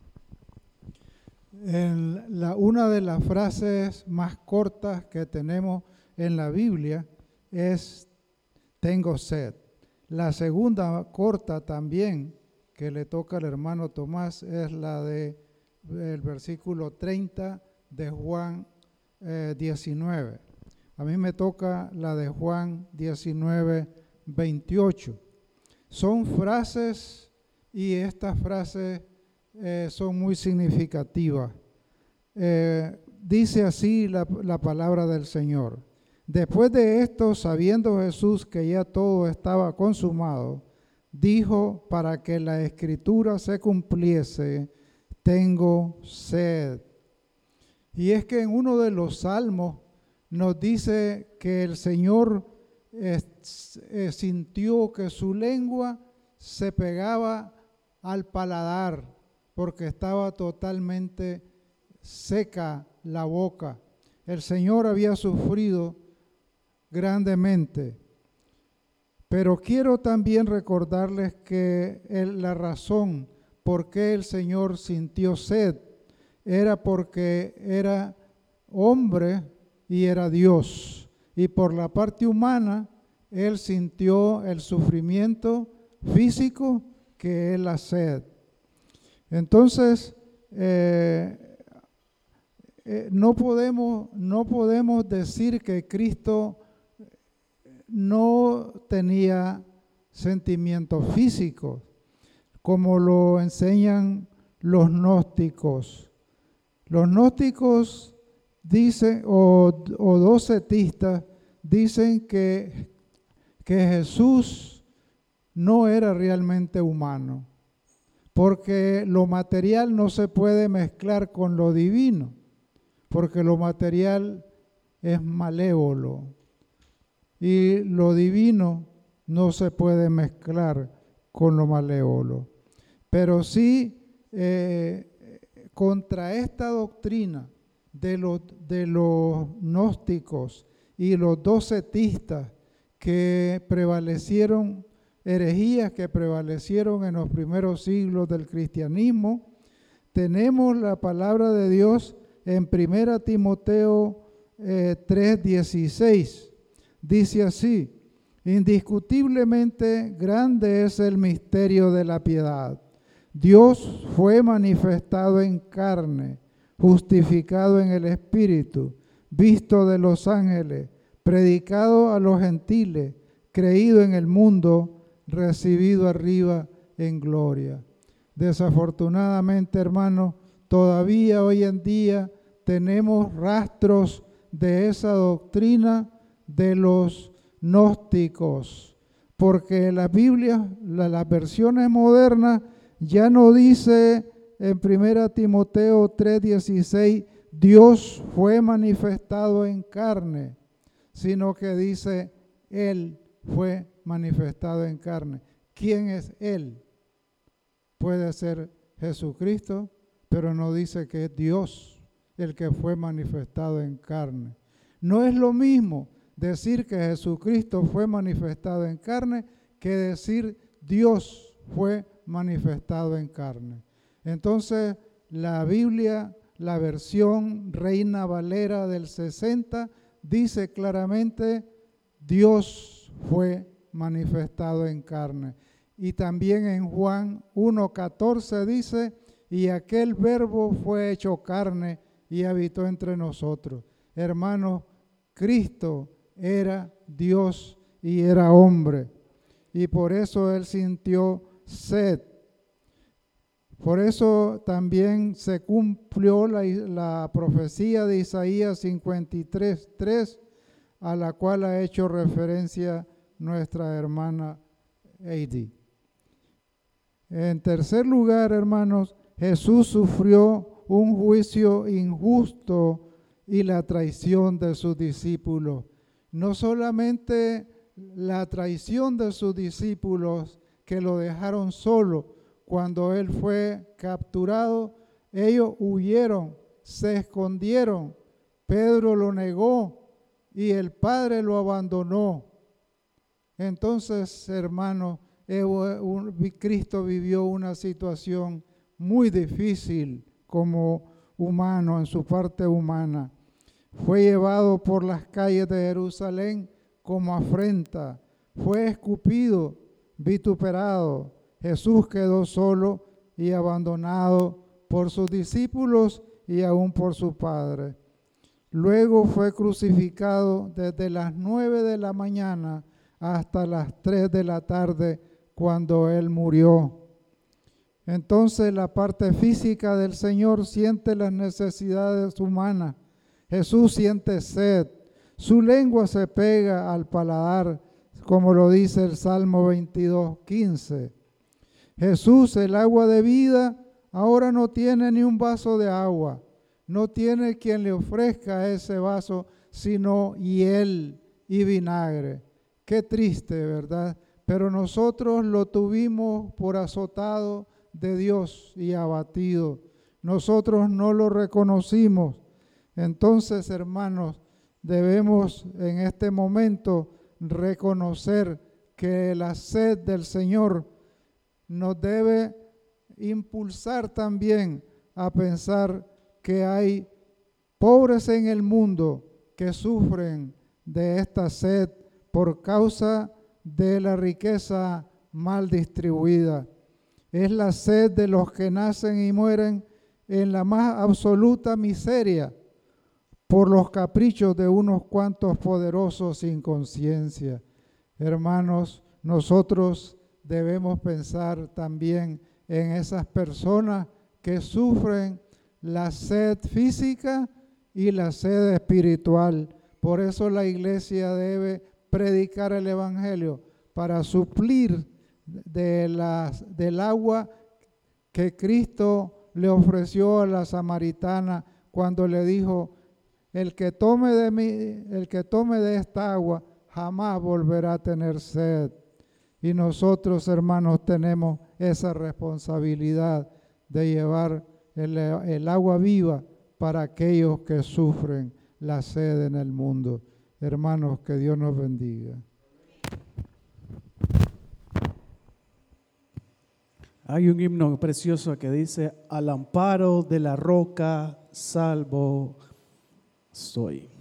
En la, una de las frases más cortas que tenemos en la Biblia es tengo sed. La segunda corta también que le toca al hermano Tomás es la de el versículo 30 de Juan 19. Eh, A mí me toca la de Juan 19, 28. Son frases y estas frases eh, son muy significativas. Eh, dice así la, la palabra del Señor. Después de esto, sabiendo Jesús que ya todo estaba consumado, dijo para que la escritura se cumpliese, tengo sed. Y es que en uno de los salmos nos dice que el Señor eh, sintió que su lengua se pegaba al paladar porque estaba totalmente seca la boca. El Señor había sufrido grandemente. Pero quiero también recordarles que la razón por qué el Señor sintió sed era porque era hombre y era Dios. Y por la parte humana, Él sintió el sufrimiento físico que es la sed. Entonces, eh, eh, no, podemos, no podemos decir que Cristo no tenía sentimientos físicos, como lo enseñan los gnósticos. Los gnósticos dicen, o, o docetistas, dicen que, que Jesús no era realmente humano porque lo material no se puede mezclar con lo divino, porque lo material es malévolo y lo divino no se puede mezclar con lo malévolo. Pero sí, eh, contra esta doctrina de de los gnósticos y los docetistas que prevalecieron herejías que prevalecieron en los primeros siglos del cristianismo, tenemos la palabra de Dios en 1 Timoteo 3:16. Eh, Dice así, indiscutiblemente grande es el misterio de la piedad. Dios fue manifestado en carne, justificado en el Espíritu, visto de los ángeles, predicado a los gentiles, creído en el mundo, recibido arriba en gloria. Desafortunadamente, hermano, todavía hoy en día tenemos rastros de esa doctrina de los gnósticos, porque la Biblia, las versiones modernas, ya no dice en 1 Timoteo 3:16, Dios fue manifestado en carne, sino que dice, Él fue manifestado en carne. ¿Quién es Él? Puede ser Jesucristo, pero no dice que es Dios el que fue manifestado en carne. No es lo mismo decir que Jesucristo fue manifestado en carne que decir Dios fue manifestado en carne. Entonces, la Biblia, la versión Reina Valera del 60, dice claramente, Dios fue manifestado en carne. Y también en Juan 1.14 dice, y aquel verbo fue hecho carne y habitó entre nosotros. Hermanos, Cristo era Dios y era hombre. Y por eso él sintió sed. Por eso también se cumplió la, la profecía de Isaías 53, 3, a la cual ha hecho referencia nuestra hermana Heidi. En tercer lugar, hermanos, Jesús sufrió un juicio injusto y la traición de sus discípulos. No solamente la traición de sus discípulos que lo dejaron solo cuando él fue capturado, ellos huyeron, se escondieron, Pedro lo negó y el Padre lo abandonó. Entonces, hermano, Cristo vivió una situación muy difícil como humano, en su parte humana. Fue llevado por las calles de Jerusalén como afrenta, fue escupido, vituperado. Jesús quedó solo y abandonado por sus discípulos y aún por su Padre. Luego fue crucificado desde las nueve de la mañana hasta las tres de la tarde cuando Él murió. Entonces la parte física del Señor siente las necesidades humanas. Jesús siente sed. Su lengua se pega al paladar, como lo dice el Salmo 22, 15. Jesús, el agua de vida, ahora no tiene ni un vaso de agua. No tiene quien le ofrezca ese vaso, sino hiel y vinagre. Qué triste, ¿verdad? Pero nosotros lo tuvimos por azotado de Dios y abatido. Nosotros no lo reconocimos. Entonces, hermanos, debemos en este momento reconocer que la sed del Señor nos debe impulsar también a pensar que hay pobres en el mundo que sufren de esta sed por causa de la riqueza mal distribuida es la sed de los que nacen y mueren en la más absoluta miseria por los caprichos de unos cuantos poderosos sin conciencia. Hermanos, nosotros debemos pensar también en esas personas que sufren la sed física y la sed espiritual. Por eso la iglesia debe predicar el Evangelio para suplir de las, del agua que Cristo le ofreció a la samaritana cuando le dijo, el que tome de mí, el que tome de esta agua jamás volverá a tener sed. Y nosotros, hermanos, tenemos esa responsabilidad de llevar el, el agua viva para aquellos que sufren la sed en el mundo. Hermanos, que Dios nos bendiga. Hay un himno precioso que dice, al amparo de la roca salvo soy.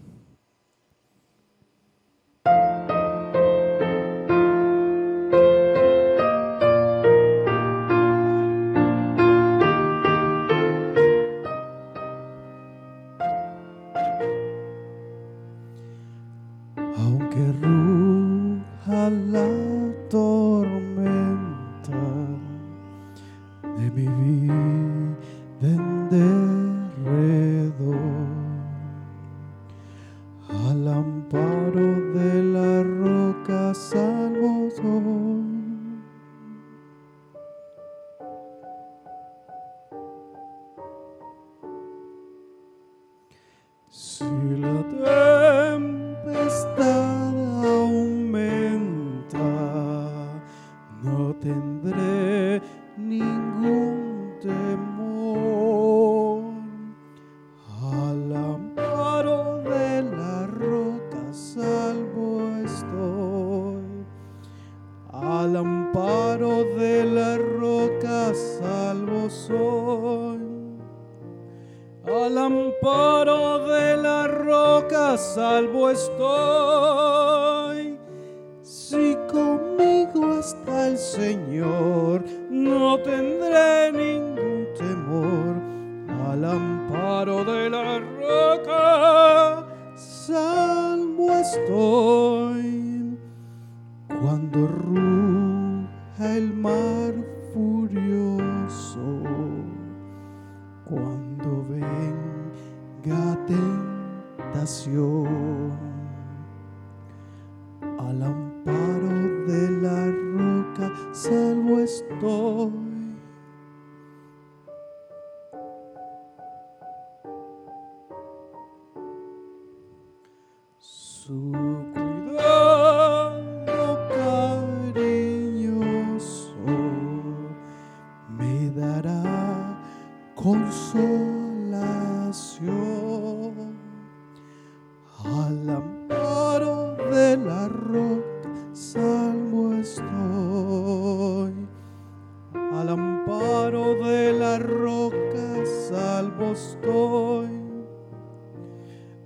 Al amparo de la roca salvo estoy.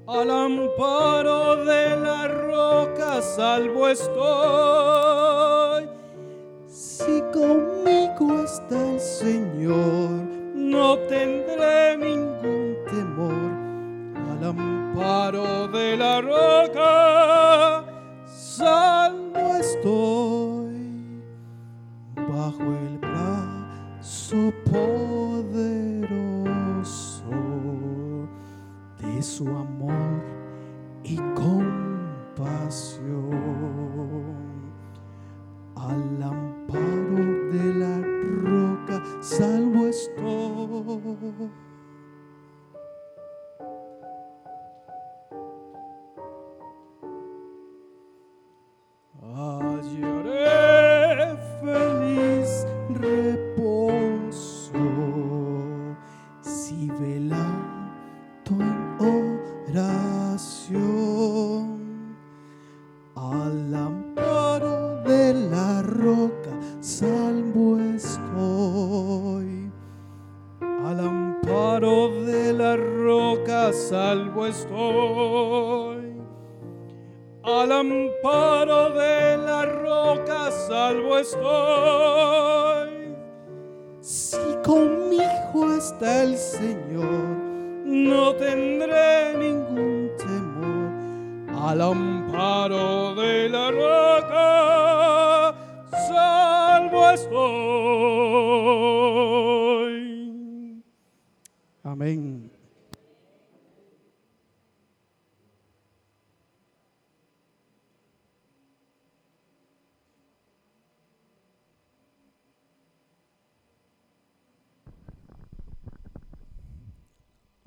Al amparo de la roca salvo estoy. Si conmigo está el Señor, no tendré ningún temor. Al amparo de la roca poderoso de su amor y compasión. Al amparo de la roca salvo estoy.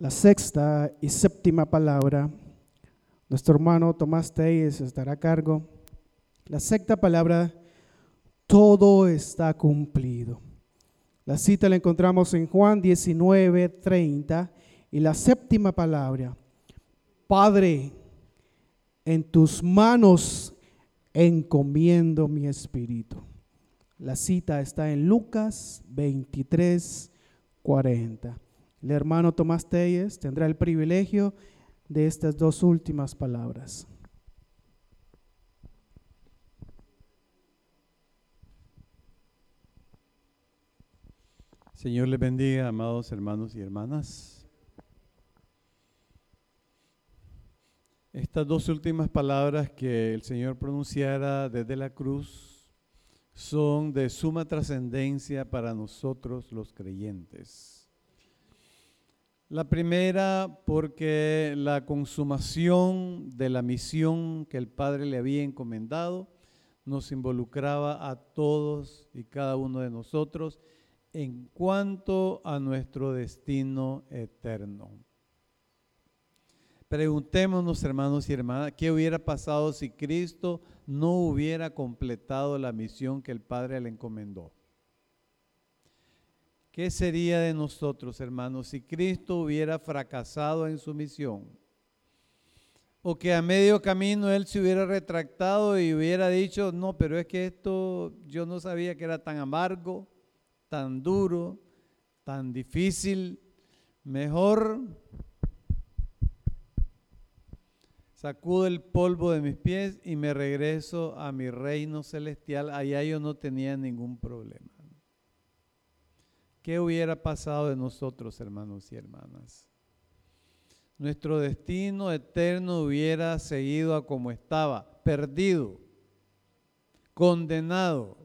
La sexta y séptima palabra, nuestro hermano Tomás Telles estará a cargo. La sexta palabra, todo está cumplido. La cita la encontramos en Juan 19, 30. Y la séptima palabra, Padre, en tus manos encomiendo mi espíritu. La cita está en Lucas 23, 40. El hermano Tomás Telles tendrá el privilegio de estas dos últimas palabras. Señor les bendiga, amados hermanos y hermanas. Estas dos últimas palabras que el Señor pronunciara desde la cruz son de suma trascendencia para nosotros los creyentes. La primera porque la consumación de la misión que el Padre le había encomendado nos involucraba a todos y cada uno de nosotros en cuanto a nuestro destino eterno. Preguntémonos, hermanos y hermanas, ¿qué hubiera pasado si Cristo no hubiera completado la misión que el Padre le encomendó? ¿Qué sería de nosotros, hermanos, si Cristo hubiera fracasado en su misión? O que a medio camino Él se hubiera retractado y hubiera dicho, no, pero es que esto yo no sabía que era tan amargo, tan duro, tan difícil. Mejor sacudo el polvo de mis pies y me regreso a mi reino celestial. Allá yo no tenía ningún problema. ¿Qué hubiera pasado de nosotros, hermanos y hermanas? Nuestro destino eterno hubiera seguido a como estaba, perdido, condenado,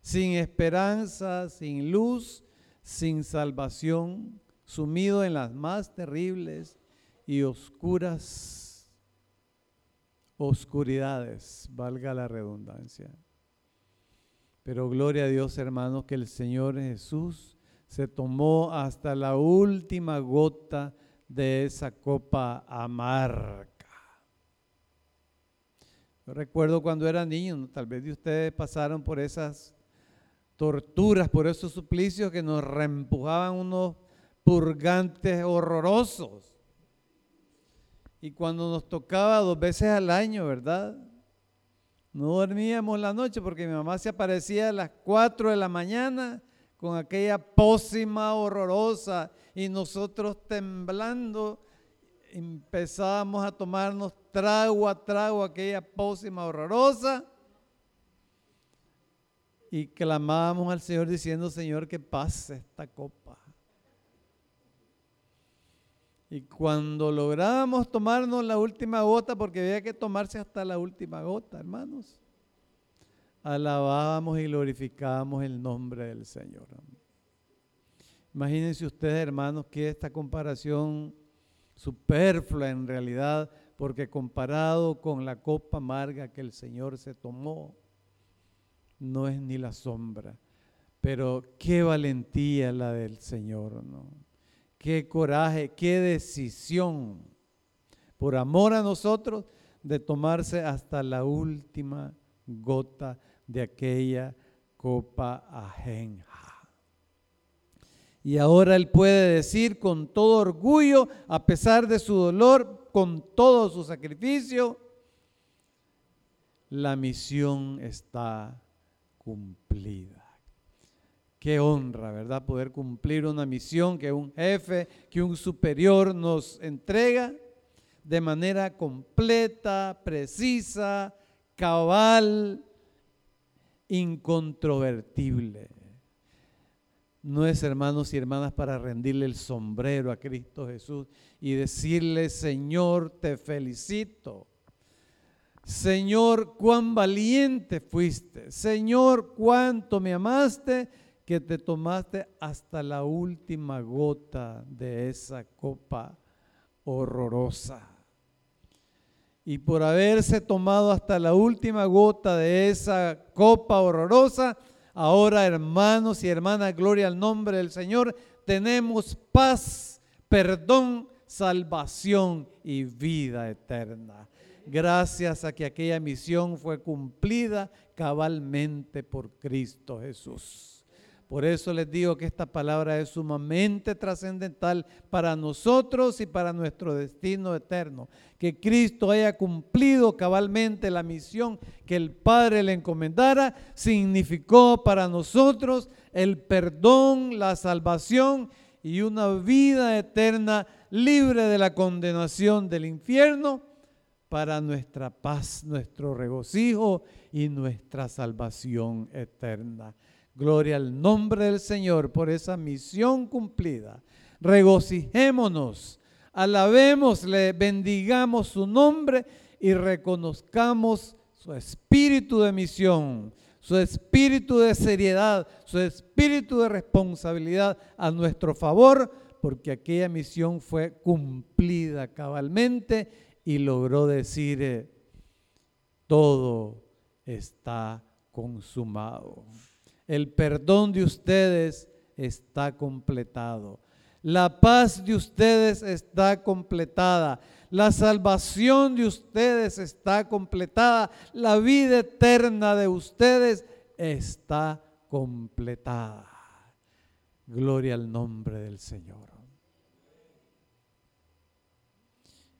sin esperanza, sin luz, sin salvación, sumido en las más terribles y oscuras oscuridades, valga la redundancia. Pero gloria a Dios, hermanos, que el Señor Jesús se tomó hasta la última gota de esa copa amarga. Yo recuerdo cuando era niño, tal vez de ustedes pasaron por esas torturas, por esos suplicios que nos reempujaban unos purgantes horrorosos. Y cuando nos tocaba dos veces al año, ¿verdad? No dormíamos la noche porque mi mamá se aparecía a las 4 de la mañana con aquella pócima horrorosa y nosotros temblando empezábamos a tomarnos trago a trago aquella pócima horrorosa y clamábamos al Señor diciendo, Señor, que pase esta copa. Y cuando lográbamos tomarnos la última gota, porque había que tomarse hasta la última gota, hermanos, alabábamos y glorificábamos el nombre del Señor. Imagínense ustedes, hermanos, que esta comparación superflua en realidad, porque comparado con la copa amarga que el Señor se tomó, no es ni la sombra. Pero qué valentía la del Señor, ¿no? Qué coraje, qué decisión, por amor a nosotros, de tomarse hasta la última gota de aquella copa ajenja. Y ahora Él puede decir con todo orgullo, a pesar de su dolor, con todo su sacrificio, la misión está cumplida. Qué honra, ¿verdad? Poder cumplir una misión que un jefe, que un superior nos entrega de manera completa, precisa, cabal, incontrovertible. No es, hermanos y hermanas, para rendirle el sombrero a Cristo Jesús y decirle, Señor, te felicito Señor, cuán valiente fuiste. Señor, cuánto me amaste que te tomaste hasta la última gota de esa copa horrorosa. Y por haberse tomado hasta la última gota de esa copa horrorosa, ahora hermanos y hermanas, gloria al nombre del Señor, tenemos paz, perdón, salvación y vida eterna gracias a que aquella misión fue cumplida cabalmente por Cristo Jesús. Por eso les digo que esta palabra es sumamente trascendental para nosotros y para nuestro destino eterno. Que Cristo haya cumplido cabalmente la misión que el Padre le encomendara significó para nosotros el perdón, la salvación y una vida eterna libre de la condenación del infierno para nuestra paz, nuestro regocijo y nuestra salvación eterna. Gloria al nombre del Señor por esa misión cumplida. Regocijémonos, alabémosle, bendigamos su nombre y reconozcamos su espíritu de misión, su espíritu de seriedad, su espíritu de responsabilidad a nuestro favor, porque aquella misión fue cumplida cabalmente y logró decir, eh, todo está consumado. El perdón de ustedes está completado. La paz de ustedes está completada. La salvación de ustedes está completada. La vida eterna de ustedes está completada. Gloria al nombre del Señor.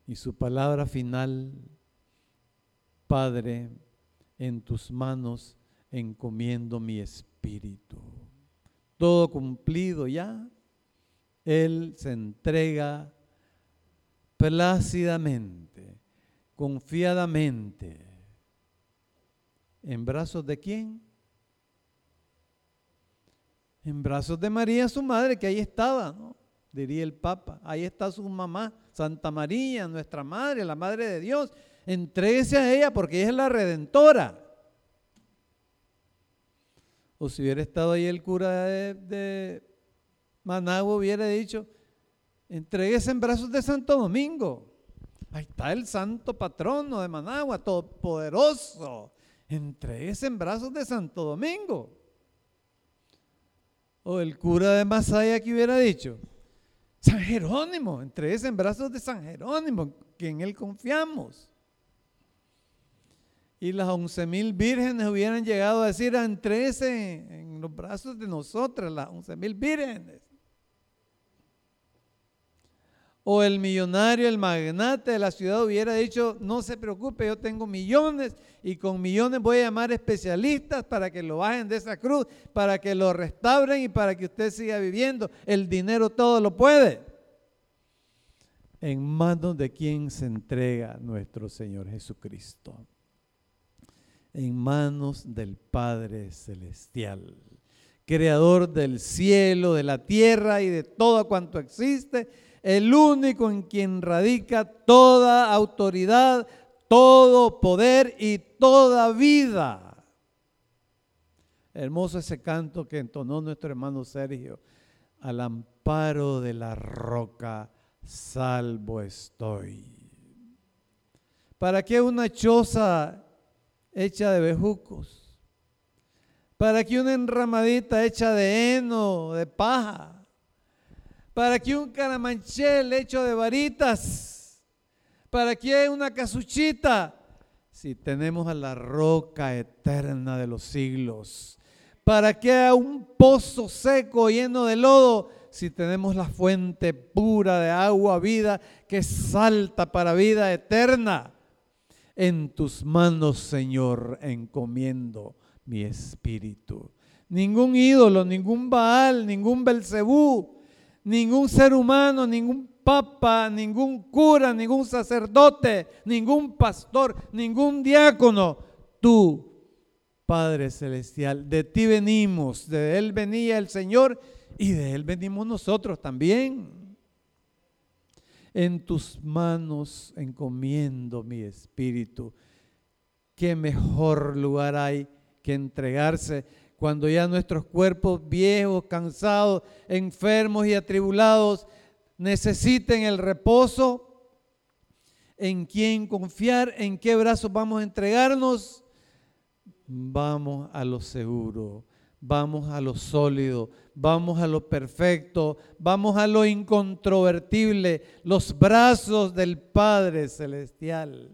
Y su palabra final, Padre, en tus manos encomiendo mi espíritu. Todo cumplido ya, Él se entrega plácidamente, confiadamente. ¿En brazos de quién? En brazos de María, su madre, que ahí estaba, diría el Papa. Ahí está su mamá, Santa María, nuestra madre, la madre de Dios. Entréguese a ella porque ella es la redentora. O si hubiera estado ahí el cura de, Managua, hubiera dicho, Entréguese en brazos de Santo Domingo. Ahí está el santo patrono de Managua, todopoderoso. Entréguese en brazos de Santo Domingo. O el cura de Masaya que hubiera dicho, San Jerónimo, entréguese en brazos de San Jerónimo, que en él confiamos. Y las once mil vírgenes hubieran llegado a decir, entréguese en los brazos de nosotras, las once mil vírgenes o el millonario, el magnate de la ciudad hubiera dicho, no se preocupe, yo tengo millones y con millones voy a llamar especialistas para que lo bajen de esa cruz, para que lo restauren y para que usted siga viviendo. El dinero todo lo puede. En manos de quien se entrega nuestro Señor Jesucristo. En manos del Padre Celestial creador del cielo, de la tierra y de todo cuanto existe, el único en quien radica toda autoridad, todo poder y toda vida. Hermoso ese canto que entonó nuestro hermano Sergio. Al amparo de la roca salvo estoy. ¿Para qué una choza hecha de bejucos? ¿Para qué una enramadita hecha de heno, de paja? para que un caramanchel hecho de varitas, para que una casuchita, si tenemos a la roca eterna de los siglos, para que un pozo seco lleno de lodo, si tenemos la fuente pura de agua, vida, que salta para vida eterna. En tus manos, Señor, encomiendo mi espíritu. Ningún ídolo, ningún Baal, ningún Belcebú, ningún ser humano, ningún papa, ningún cura, ningún sacerdote, ningún pastor, ningún diácono. Tú, Padre Celestial, de ti venimos, de Él venía el Señor y de Él venimos nosotros también. En tus manos encomiendo mi espíritu. Qué mejor lugar hay que entregarse cuando ya nuestros cuerpos viejos, cansados, enfermos y atribulados necesiten el reposo, en quién confiar, en qué brazos vamos a entregarnos, vamos a lo seguro, vamos a lo sólido, vamos a lo perfecto, vamos a lo incontrovertible, los brazos del Padre Celestial.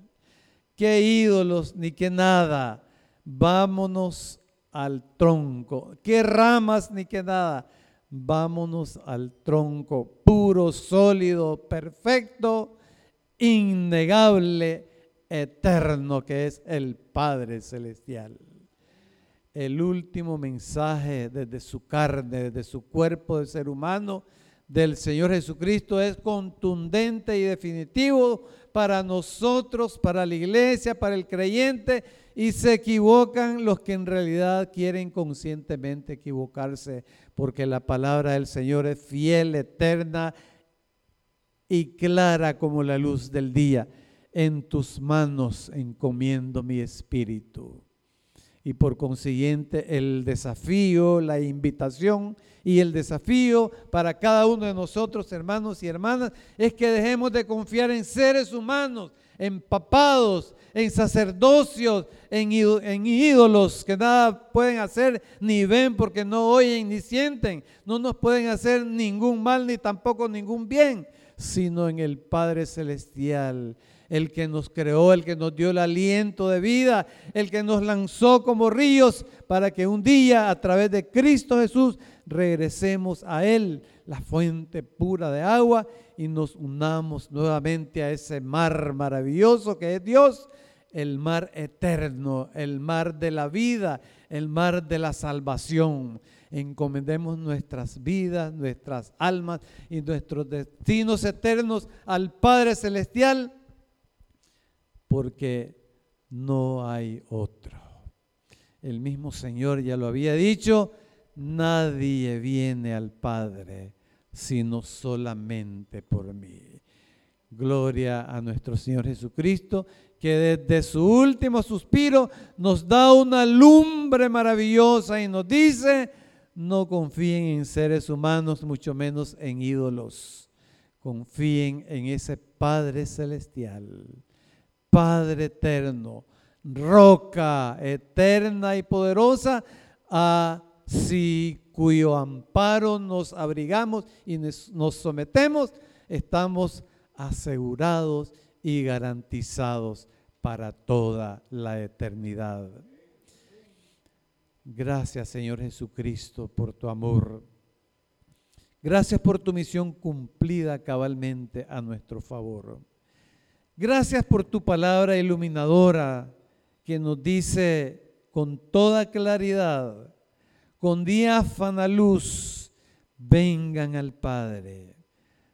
Qué ídolos ni qué nada. Vámonos al tronco. ¿Qué ramas ni qué nada? Vámonos al tronco puro, sólido, perfecto, innegable, eterno, que es el Padre Celestial. El último mensaje desde su carne, desde su cuerpo de ser humano, del Señor Jesucristo es contundente y definitivo para nosotros, para la iglesia, para el creyente y se equivocan los que en realidad quieren conscientemente equivocarse, porque la palabra del Señor es fiel, eterna y clara como la luz del día. En tus manos encomiendo mi espíritu. Y por consiguiente el desafío, la invitación y el desafío para cada uno de nosotros, hermanos y hermanas, es que dejemos de confiar en seres humanos, empapados en sacerdocios, en, en ídolos que nada pueden hacer ni ven porque no oyen ni sienten. No nos pueden hacer ningún mal ni tampoco ningún bien, sino en el Padre Celestial el que nos creó, el que nos dio el aliento de vida, el que nos lanzó como ríos para que un día a través de Cristo Jesús regresemos a Él, la fuente pura de agua, y nos unamos nuevamente a ese mar maravilloso que es Dios, el mar eterno, el mar de la vida, el mar de la salvación. Encomendemos nuestras vidas, nuestras almas y nuestros destinos eternos al Padre Celestial, porque no hay otro. El mismo Señor ya lo había dicho, nadie viene al Padre sino solamente por mí. Gloria a nuestro Señor Jesucristo, que desde su último suspiro nos da una lumbre maravillosa y nos dice, no confíen en seres humanos, mucho menos en ídolos. confíen en ese Padre celestial, Padre eterno, roca eterna y poderosa, así cuyo amparo nos abrigamos y nos sometemos, estamos asegurados y garantizados para toda la eternidad. Gracias Señor Jesucristo por tu amor. Gracias por tu misión cumplida cabalmente a nuestro favor. Gracias por tu palabra iluminadora que nos dice con toda claridad, con diáfana luz, vengan al Padre.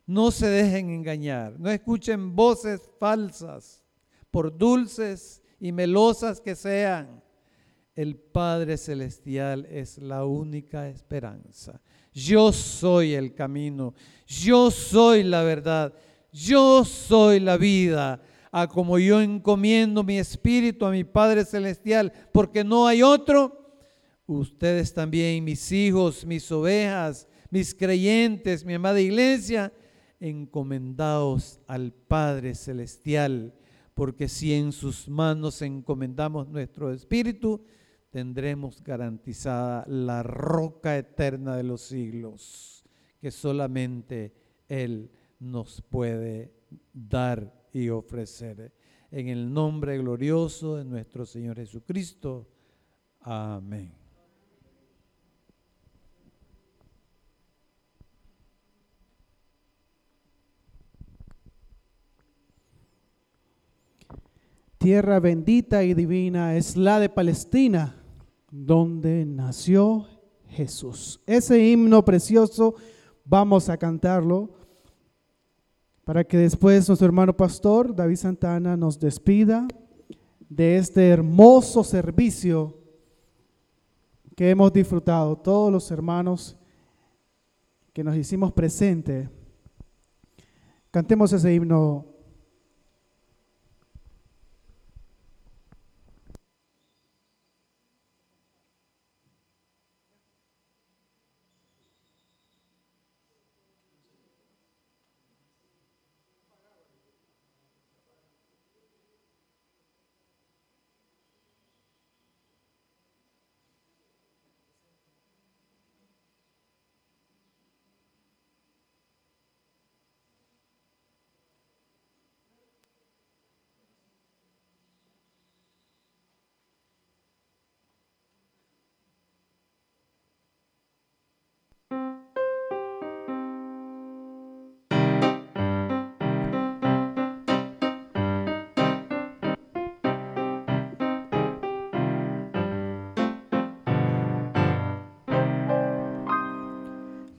No se dejen engañar, no escuchen voces falsas, por dulces y melosas que sean el Padre Celestial es la única esperanza. Yo soy el camino, yo soy la verdad, yo soy la vida. A como yo encomiendo mi espíritu a mi Padre Celestial, porque no hay otro, ustedes también, mis hijos, mis ovejas, mis creyentes, mi amada iglesia, encomendados al Padre Celestial, porque si en sus manos encomendamos nuestro espíritu, tendremos garantizada la roca eterna de los siglos, que solamente Él nos puede dar y ofrecer. En el nombre glorioso de nuestro Señor Jesucristo. Amén. Tierra bendita y divina es la de Palestina donde nació Jesús. Ese himno precioso vamos a cantarlo para que después nuestro hermano pastor David Santana nos despida de este hermoso servicio que hemos disfrutado, todos los hermanos que nos hicimos presente. Cantemos ese himno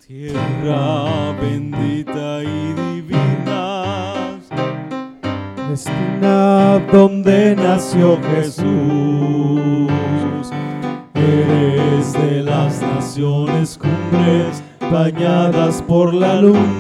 Tierra bendita y divina, destina donde nació Jesús. Eres de las naciones cumbres, bañadas por la lumbre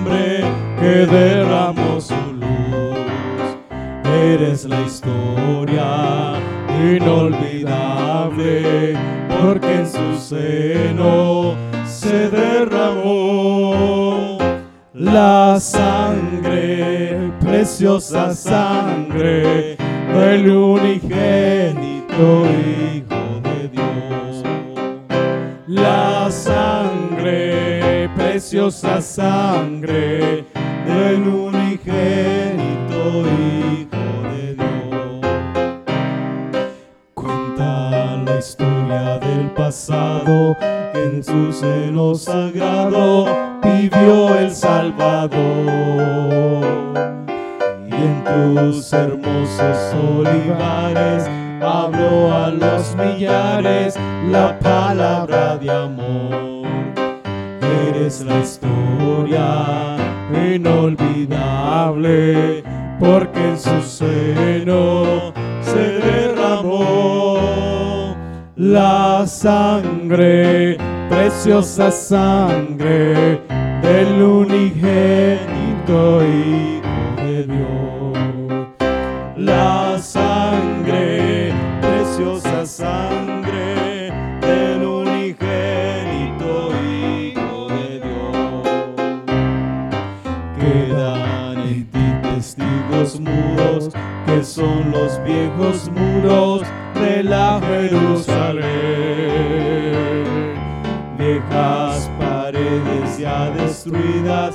preciosa sangre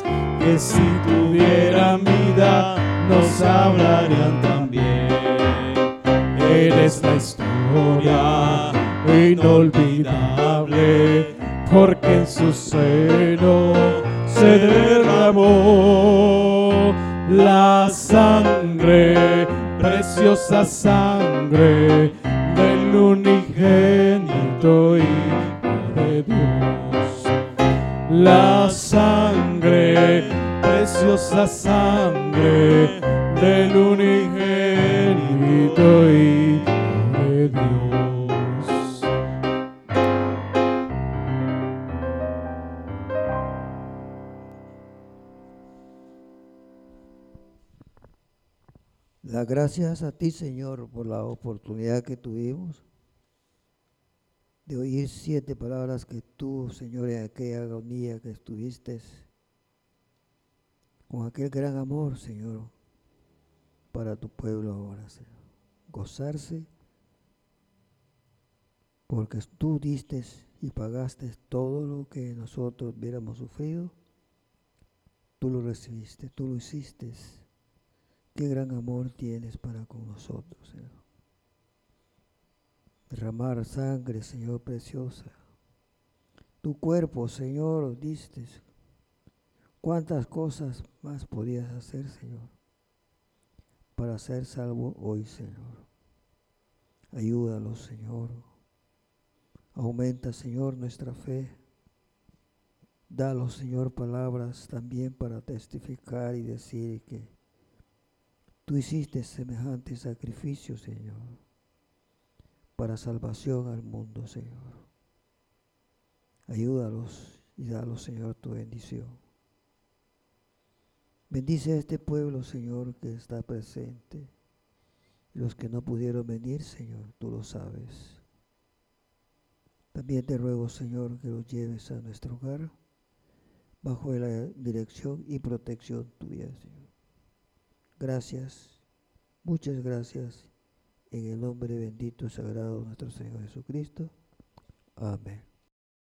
que si tuvieran vida nos hablarían también. Eres la historia inolvidable porque en su seno se derramó la sangre, preciosa sangre del unigénito Hijo de Dios. La sangre, preciosa sangre del unigénito Hijo de Dios. Las gracias a ti, Señor, por la oportunidad que tuvimos de oír siete palabras que tú, Señor, en aquella agonía que estuviste, con aquel gran amor, Señor, para tu pueblo ahora, Señor. Gozarse porque tú diste y pagaste todo lo que nosotros hubiéramos sufrido. Tú lo recibiste, tú lo hiciste. Qué gran amor tienes para con nosotros, Señor. Derramar sangre, Señor, preciosa. Tu cuerpo, Señor, diste. ¿Cuántas cosas más podías hacer, Señor, para ser salvo hoy, Señor? Ayúdalos, Señor. Aumenta, Señor, nuestra fe. Dalos, Señor, palabras también para testificar y decir que Tú hiciste semejante sacrificio, Señor, para salvación al mundo, Señor. Ayúdalos y dalos, Señor, tu bendición. Bendice a este pueblo, Señor, que está presente. Los que no pudieron venir, Señor, tú lo sabes. También te ruego, Señor, que los lleves a nuestro hogar bajo la dirección y protección tuya, Señor. Gracias, muchas gracias, en el nombre bendito y sagrado de nuestro Señor Jesucristo. Amén.